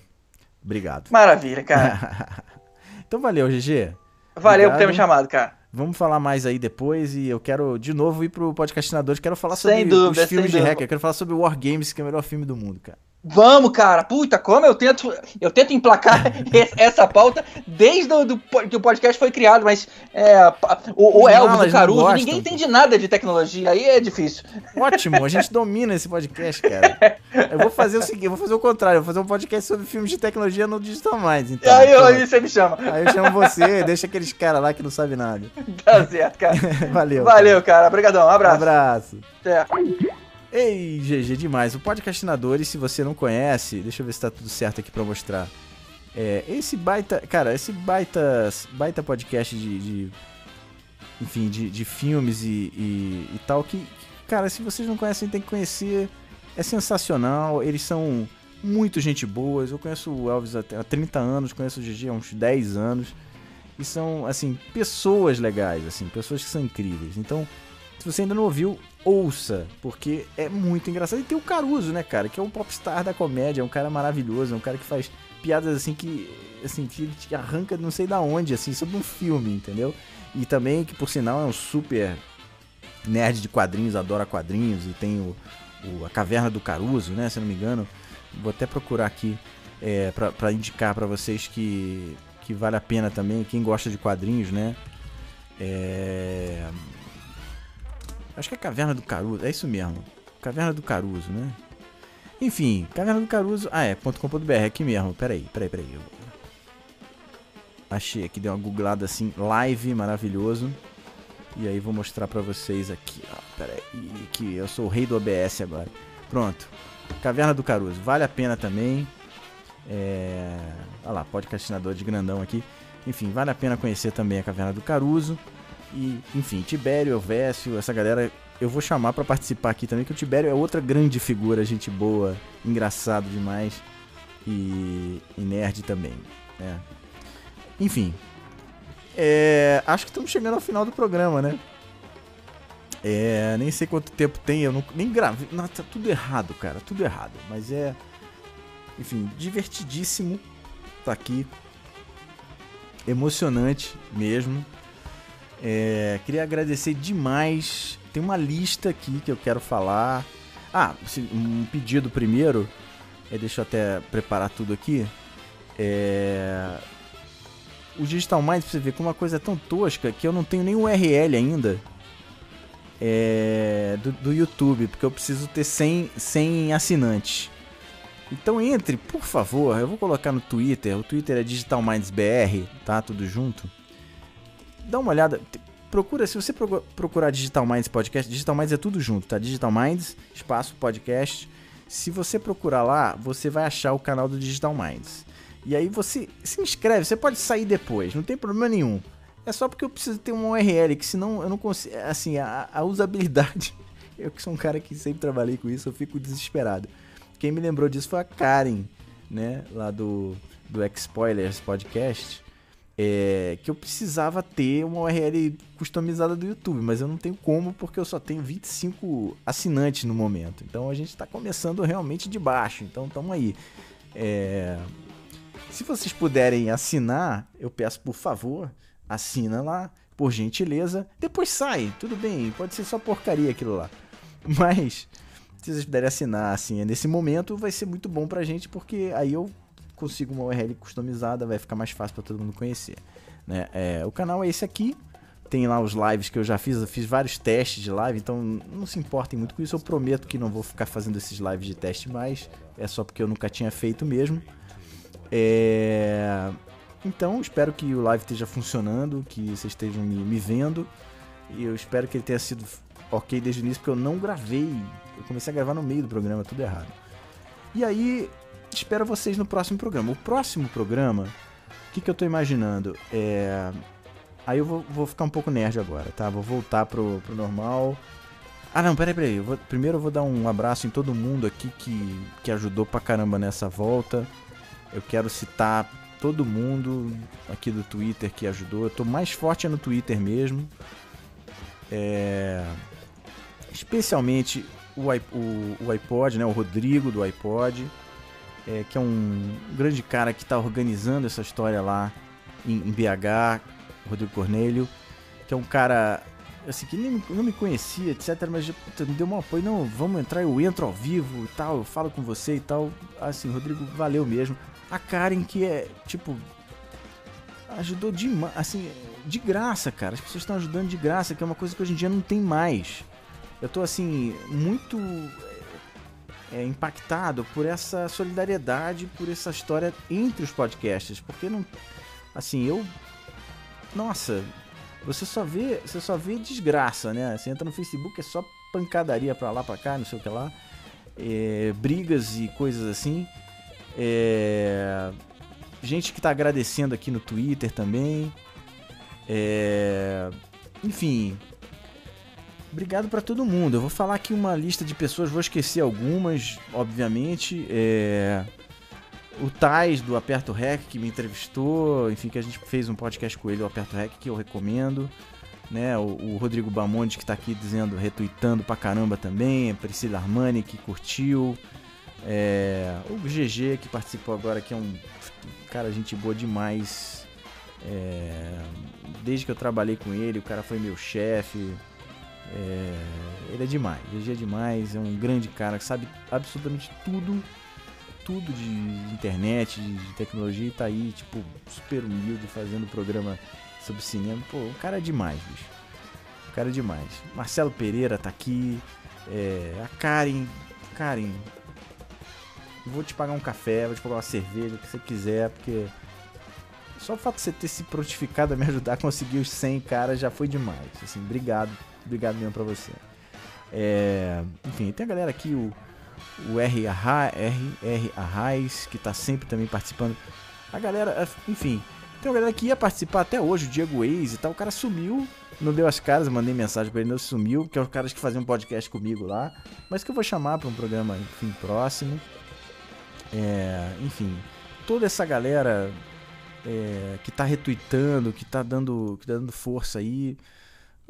Obrigado. Maravilha, cara. então valeu, GG. Valeu por ter me chamado, cara. Vamos falar mais aí depois e eu quero de novo ir pro podcastinador. Quero falar sobre dúvida, os filmes de dúvida. hacker. Quero falar sobre War Games, que é o melhor filme do mundo, cara. Vamos, cara. Puta, como eu tento, eu tento emplacar essa pauta desde o do, po- que o podcast foi criado, mas é, o, o Elvis, malas o não Caruso, ninguém entende nada de tecnologia, aí é difícil. Ótimo, a gente domina esse podcast, cara. Eu vou fazer o seguinte, eu vou fazer o contrário, eu vou fazer um podcast sobre filmes de tecnologia no Digital. E Então, aí, Pronto. aí você me chama. Aí eu chamo você, deixa aqueles caras lá que não sabem nada. Tá certo, cara. Valeu. Valeu, cara. Obrigadão. Um abraço. Abraço. Até. Ei, GG, demais. O Podcastinadores, se você não conhece, deixa eu ver se tá tudo certo aqui pra mostrar. É, esse baita, cara, esse baita, baita podcast de, de- enfim, de, de filmes e, e, e tal, que, cara, se vocês não conhecem, tem que conhecer. É sensacional, eles são muito gente boas. Eu conheço o Elvis há 30 anos, conheço o GG há uns 10 anos. E são, assim, pessoas legais, assim, pessoas que são incríveis. Então, se você ainda não ouviu, ouça, porque é muito engraçado. E tem o Caruso, né, cara, que é um popstar da comédia, é um cara maravilhoso, é um cara que faz piadas assim que, assim, que ele te arranca não sei da onde, assim, sobre um filme, entendeu? E também que, por sinal, é um super nerd de quadrinhos, adora quadrinhos, e tem o, o- a Caverna do Caruso, né, se não me engano. Vou até procurar aqui é, pra indicar pra vocês que, que vale a pena também, quem gosta de quadrinhos, né? É... Acho que é Caverna do Caruso, é isso mesmo. Caverna do Caruso, né? Enfim, Caverna do Caruso. Ah, é, .com.br, é aqui mesmo. Peraí, peraí, peraí. Eu... Achei aqui, deu uma googlada assim, live, maravilhoso. E aí vou mostrar pra vocês aqui, ó. Peraí, que eu sou o rei do OBS agora. Pronto. Caverna do Caruso, vale a pena também. É... Olha lá, podcastinador de grandão aqui. Enfim, vale a pena conhecer também a Caverna do Caruso. E, enfim, Tibério, Elvésio, essa galera eu vou chamar pra participar aqui também, que o Tibério é outra grande figura, gente boa, engraçado demais e, e nerd também, né? Enfim, é, acho que estamos chegando ao final do programa, né? É, nem sei quanto tempo tem, eu não, nem gravei, não, tá tudo errado, cara, tudo errado, mas é, enfim, divertidíssimo tá aqui, emocionante mesmo. É, queria agradecer demais. Tem uma lista aqui que eu quero falar. Ah, um pedido primeiro. É, deixa eu até preparar tudo aqui. É, o Digital Minds, pra você ver como uma coisa é tão tosca que eu não tenho nem URL ainda é, do, do YouTube, porque eu preciso ter 100, 100 assinantes. Então entre, por favor, eu vou colocar no Twitter, o Twitter é Digital Minds BR, tá? Tudo junto dá uma olhada. Procura, se você procu- procurar Digital Minds Podcast, Digital Minds é tudo junto, tá? Digital Minds, espaço podcast. Se você procurar lá, você vai achar o canal do Digital Minds. E aí você se inscreve, você pode sair depois, não tem problema nenhum. É só porque eu preciso ter uma URL, que senão eu não consigo. Assim, a, a usabilidade. Eu que sou um cara que sempre trabalhei com isso, eu fico desesperado. Quem me lembrou disso foi a Karen, né? Lá do, do X-Spoilers Podcast é, que eu precisava ter uma URL customizada do YouTube, mas eu não tenho como porque eu só tenho 25 assinantes no momento. Então a gente está começando realmente de baixo. Então estamos aí. É, se vocês puderem assinar, eu peço por favor, assina lá, por gentileza. Depois sai, tudo bem, pode ser só porcaria aquilo lá. Mas se vocês puderem assinar assim nesse momento, vai ser muito bom pra gente, porque aí eu consigo uma URL customizada, vai ficar mais fácil para todo mundo conhecer. Né? É, o canal é esse aqui. Tem lá os lives que eu já fiz, eu fiz vários testes de live, então não se importem muito com isso. Eu prometo que não vou ficar fazendo esses lives de teste mais. É só porque eu nunca tinha feito mesmo. É, Então, espero que o live esteja funcionando, que vocês estejam me, me vendo. E eu espero que ele tenha sido ok desde o início, porque eu não gravei. Eu comecei a gravar no meio do programa, tudo errado. E aí, espero vocês no próximo programa. O próximo programa, o que, que eu tô imaginando? É. Aí eu vou, vou ficar um pouco nerd agora, tá? Vou voltar pro, pro normal. Ah, não, peraí, peraí. Eu vou- primeiro eu vou dar um abraço em todo mundo aqui que, que ajudou pra caramba nessa volta. Eu quero citar todo mundo aqui do Twitter que ajudou. Eu tô mais forte é no Twitter mesmo. É... Especialmente o, o, o iPod, né? O Rodrigo do iPod. É, que é um grande cara que tá organizando essa história lá em, em BH. Rodrigo Cornélio. Que é um cara assim, que nem, não me conhecia, etc. Mas puta, me deu um apoio. Não, vamos entrar, eu entro ao vivo e tal, eu falo com você e tal. Assim, Rodrigo, valeu mesmo. A Karen, que é, tipo, ajudou demais, assim, de graça, cara. As pessoas estão ajudando de graça, que é uma coisa que hoje em dia não tem mais. Eu tô, assim, muito é, impactado por essa solidariedade, por essa história entre os podcasts, porque não, assim, eu, nossa, você só vê, você só vê desgraça, né? Você entra no Facebook é só pancadaria pra lá, pra cá, não sei o que lá, é, brigas e coisas assim. É, gente que tá agradecendo aqui no Twitter também. É, enfim, obrigado pra todo mundo. Eu vou falar aqui uma lista de pessoas, vou esquecer algumas, obviamente. É, o Tais do Aperto Rec que me entrevistou, enfim, que a gente fez um podcast com ele, o Aperto Rec, que eu recomendo. Né, o, o Rodrigo Bamonte que tá aqui dizendo, retweetando pra caramba também, a Priscila Armani que curtiu, é, o GG que participou agora, que é um cara, gente boa demais. É, desde que eu trabalhei com ele, o cara foi meu chefe. É, ele é demais, GG é demais, é um grande cara que sabe absolutamente tudo, tudo de internet, de tecnologia e tá aí, tipo, super humilde fazendo programa sobre cinema. Pô, o cara é demais, bicho. O cara é demais. Marcelo Pereira tá aqui, é, a Karen, Karen, vou te pagar um café, vou te pagar uma cerveja, o que você quiser, porque só o fato de você ter se prontificado a me ajudar a conseguir os 100 caras já foi demais. Assim, obrigado, obrigado mesmo pra você. É, enfim, tem a galera aqui, o, o R. R. R. Arraes, que tá sempre também participando. A galera, enfim, tem uma galera que ia participar até hoje, o Diego Waze e tal. O cara sumiu, não deu as caras, mandei mensagem pra ele, não sumiu, que é os caras que faziam podcast comigo lá. Mas que eu vou chamar pra um programa, enfim, próximo. É, enfim, toda essa galera é, que tá retweetando, que tá dando, que tá dando força aí.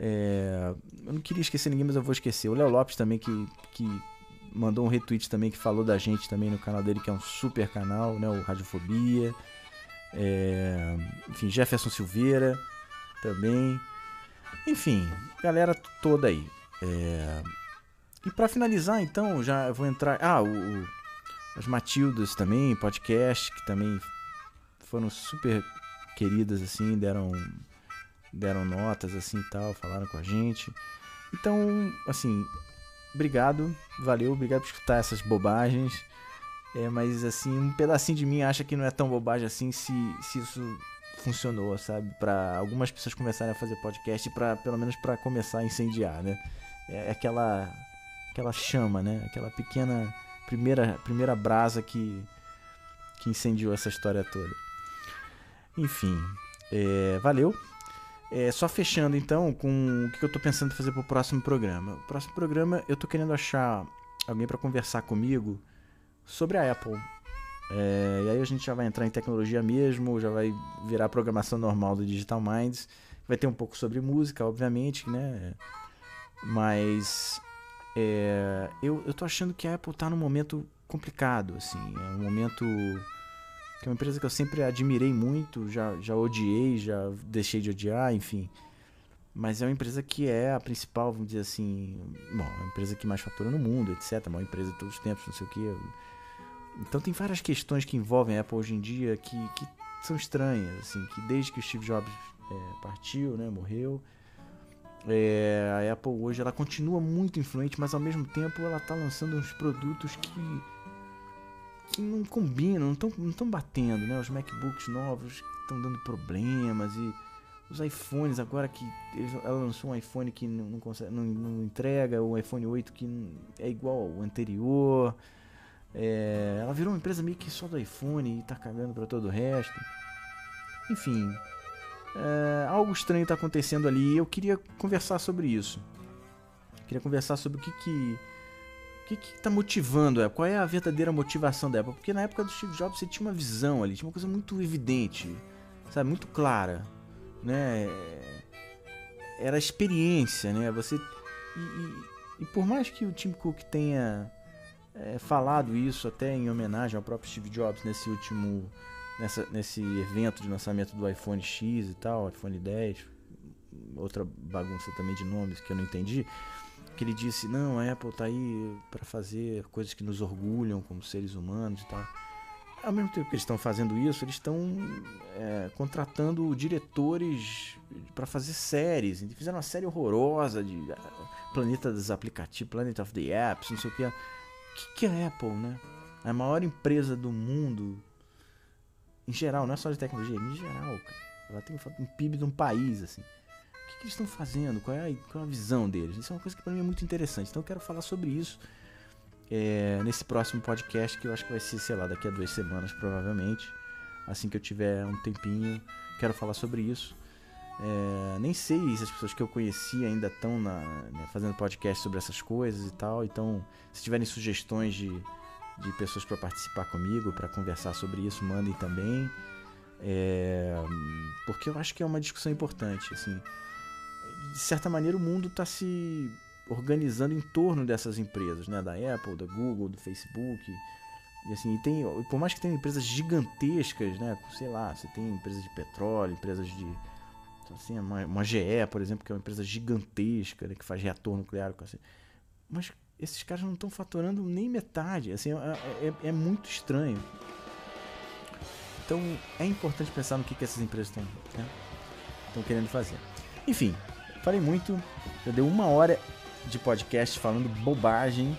É, eu não queria esquecer ninguém, mas eu vou esquecer. O Léo Lopes também, que, que mandou um retweet também, que falou da gente também no canal dele, que é um super canal, né? O Radiofobia. É, enfim, Jefferson Silveira também. Enfim, galera toda aí. É, e para finalizar, então, já vou entrar. Ah, o, o- as Matildas também, podcast, que também foram super queridas, assim, deram, deram notas, assim tal, falaram com a gente. Então, assim, obrigado, valeu, obrigado por escutar essas bobagens. É, mas, assim, um pedacinho de mim acha que não é tão bobagem assim se, se isso funcionou, sabe? Pra algumas pessoas começarem a fazer podcast, para pelo menos para começar a incendiar, né? É aquela, aquela chama, né? Aquela pequena primeira, primeira brasa que, que incendiou essa história toda. Enfim, é, valeu. É, só fechando então com o que eu tô pensando fazer pro próximo programa. O próximo programa eu tô querendo achar alguém para conversar comigo sobre a Apple. É, e aí a gente já vai entrar em tecnologia mesmo, já vai virar a programação normal do Digital Minds. Vai ter um pouco sobre música, obviamente, né? Mas é, eu, eu tô achando que a Apple tá num momento complicado, assim. É um momento que é uma empresa que eu sempre admirei muito, já, já odiei, já deixei de odiar, enfim. Mas é uma empresa que é a principal, vamos dizer assim, bom, a empresa que mais fatura no mundo, etc. A maior empresa de todos os tempos, não sei o quê. Então tem várias questões que envolvem a Apple hoje em dia que, que são estranhas, assim, que desde que o Steve Jobs é, partiu, né, morreu, é, a Apple hoje ela continua muito influente, mas ao mesmo tempo ela está lançando uns produtos que que não combinam, não estão não batendo, né? Os MacBooks novos estão dando problemas e os iPhones agora que eles, ela lançou um iPhone que não, não, consegue, não, não entrega, o iPhone 8 que é igual ao anterior. É, ela virou uma empresa meio que só do iPhone e tá cagando para todo o resto. Enfim, é, algo estranho tá acontecendo ali e eu queria conversar sobre isso. Queria conversar sobre o que que que que tá motivando a? Qual é a verdadeira motivação da? Porque na época do Steve Jobs você tinha uma visão ali, tinha uma coisa muito evidente, sabe, muito clara, né? Era experiência, né? Você e, e- e por mais que o Tim Cook tenha é, falado isso até em homenagem ao próprio Steve Jobs nesse último nessa, nesse evento de lançamento do iPhone X e tal, iPhone 10, outra bagunça também de nomes que eu não entendi, que ele disse, não, a Apple tá aí para fazer coisas que nos orgulham como seres humanos e tal. Ao mesmo tempo que eles estão fazendo isso, eles estão é, contratando diretores para fazer séries. Eles fizeram uma série horrorosa de ah, Planeta dos Aplicativos, Planet of the Apps, não sei o que. O que, é a Apple, né? A maior empresa do mundo, em geral, não é só de tecnologia, em geral, cara. Ela tem um PIB de um país, assim. Que eles estão fazendo? Qual é, a, qual é a visão deles? Isso é uma coisa que para mim é muito interessante. Então eu quero falar sobre isso é, nesse próximo podcast, que eu acho que vai ser, sei lá, daqui a duas semanas, provavelmente. Assim que eu tiver um tempinho, quero falar sobre isso. É, nem sei se as pessoas que eu conheci ainda estão né, fazendo podcast sobre essas coisas e tal. Então, se tiverem sugestões de, de pessoas para participar comigo, para conversar sobre isso, mandem também. É, porque eu acho que é uma discussão importante. Assim, de certa maneira, o mundo está se organizando em torno dessas empresas, né? Da Apple, da Google, do Facebook. E assim, e tem, por mais que tenha empresas gigantescas, né? Sei lá, você tem empresas de petróleo, empresas de assim, uma, uma GE, por exemplo, que é uma empresa gigantesca, né, que faz reator nuclear, assim. mas esses caras não estão faturando nem metade, assim, é, é, é, muito estranho. Então é importante pensar no que, que essas empresas estão né, querendo fazer. Enfim, falei muito, já deu uma hora de podcast falando bobagem.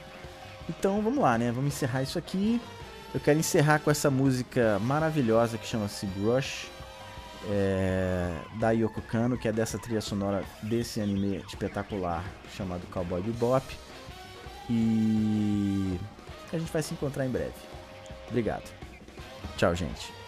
Então vamos lá, né? Vamos encerrar isso aqui. Eu quero encerrar com essa música maravilhosa que chama-se Rush é, da Yoko Kano, que é dessa trilha sonora desse anime espetacular chamado Cowboy Bebop. E a gente vai se encontrar em breve. Obrigado. Tchau, gente.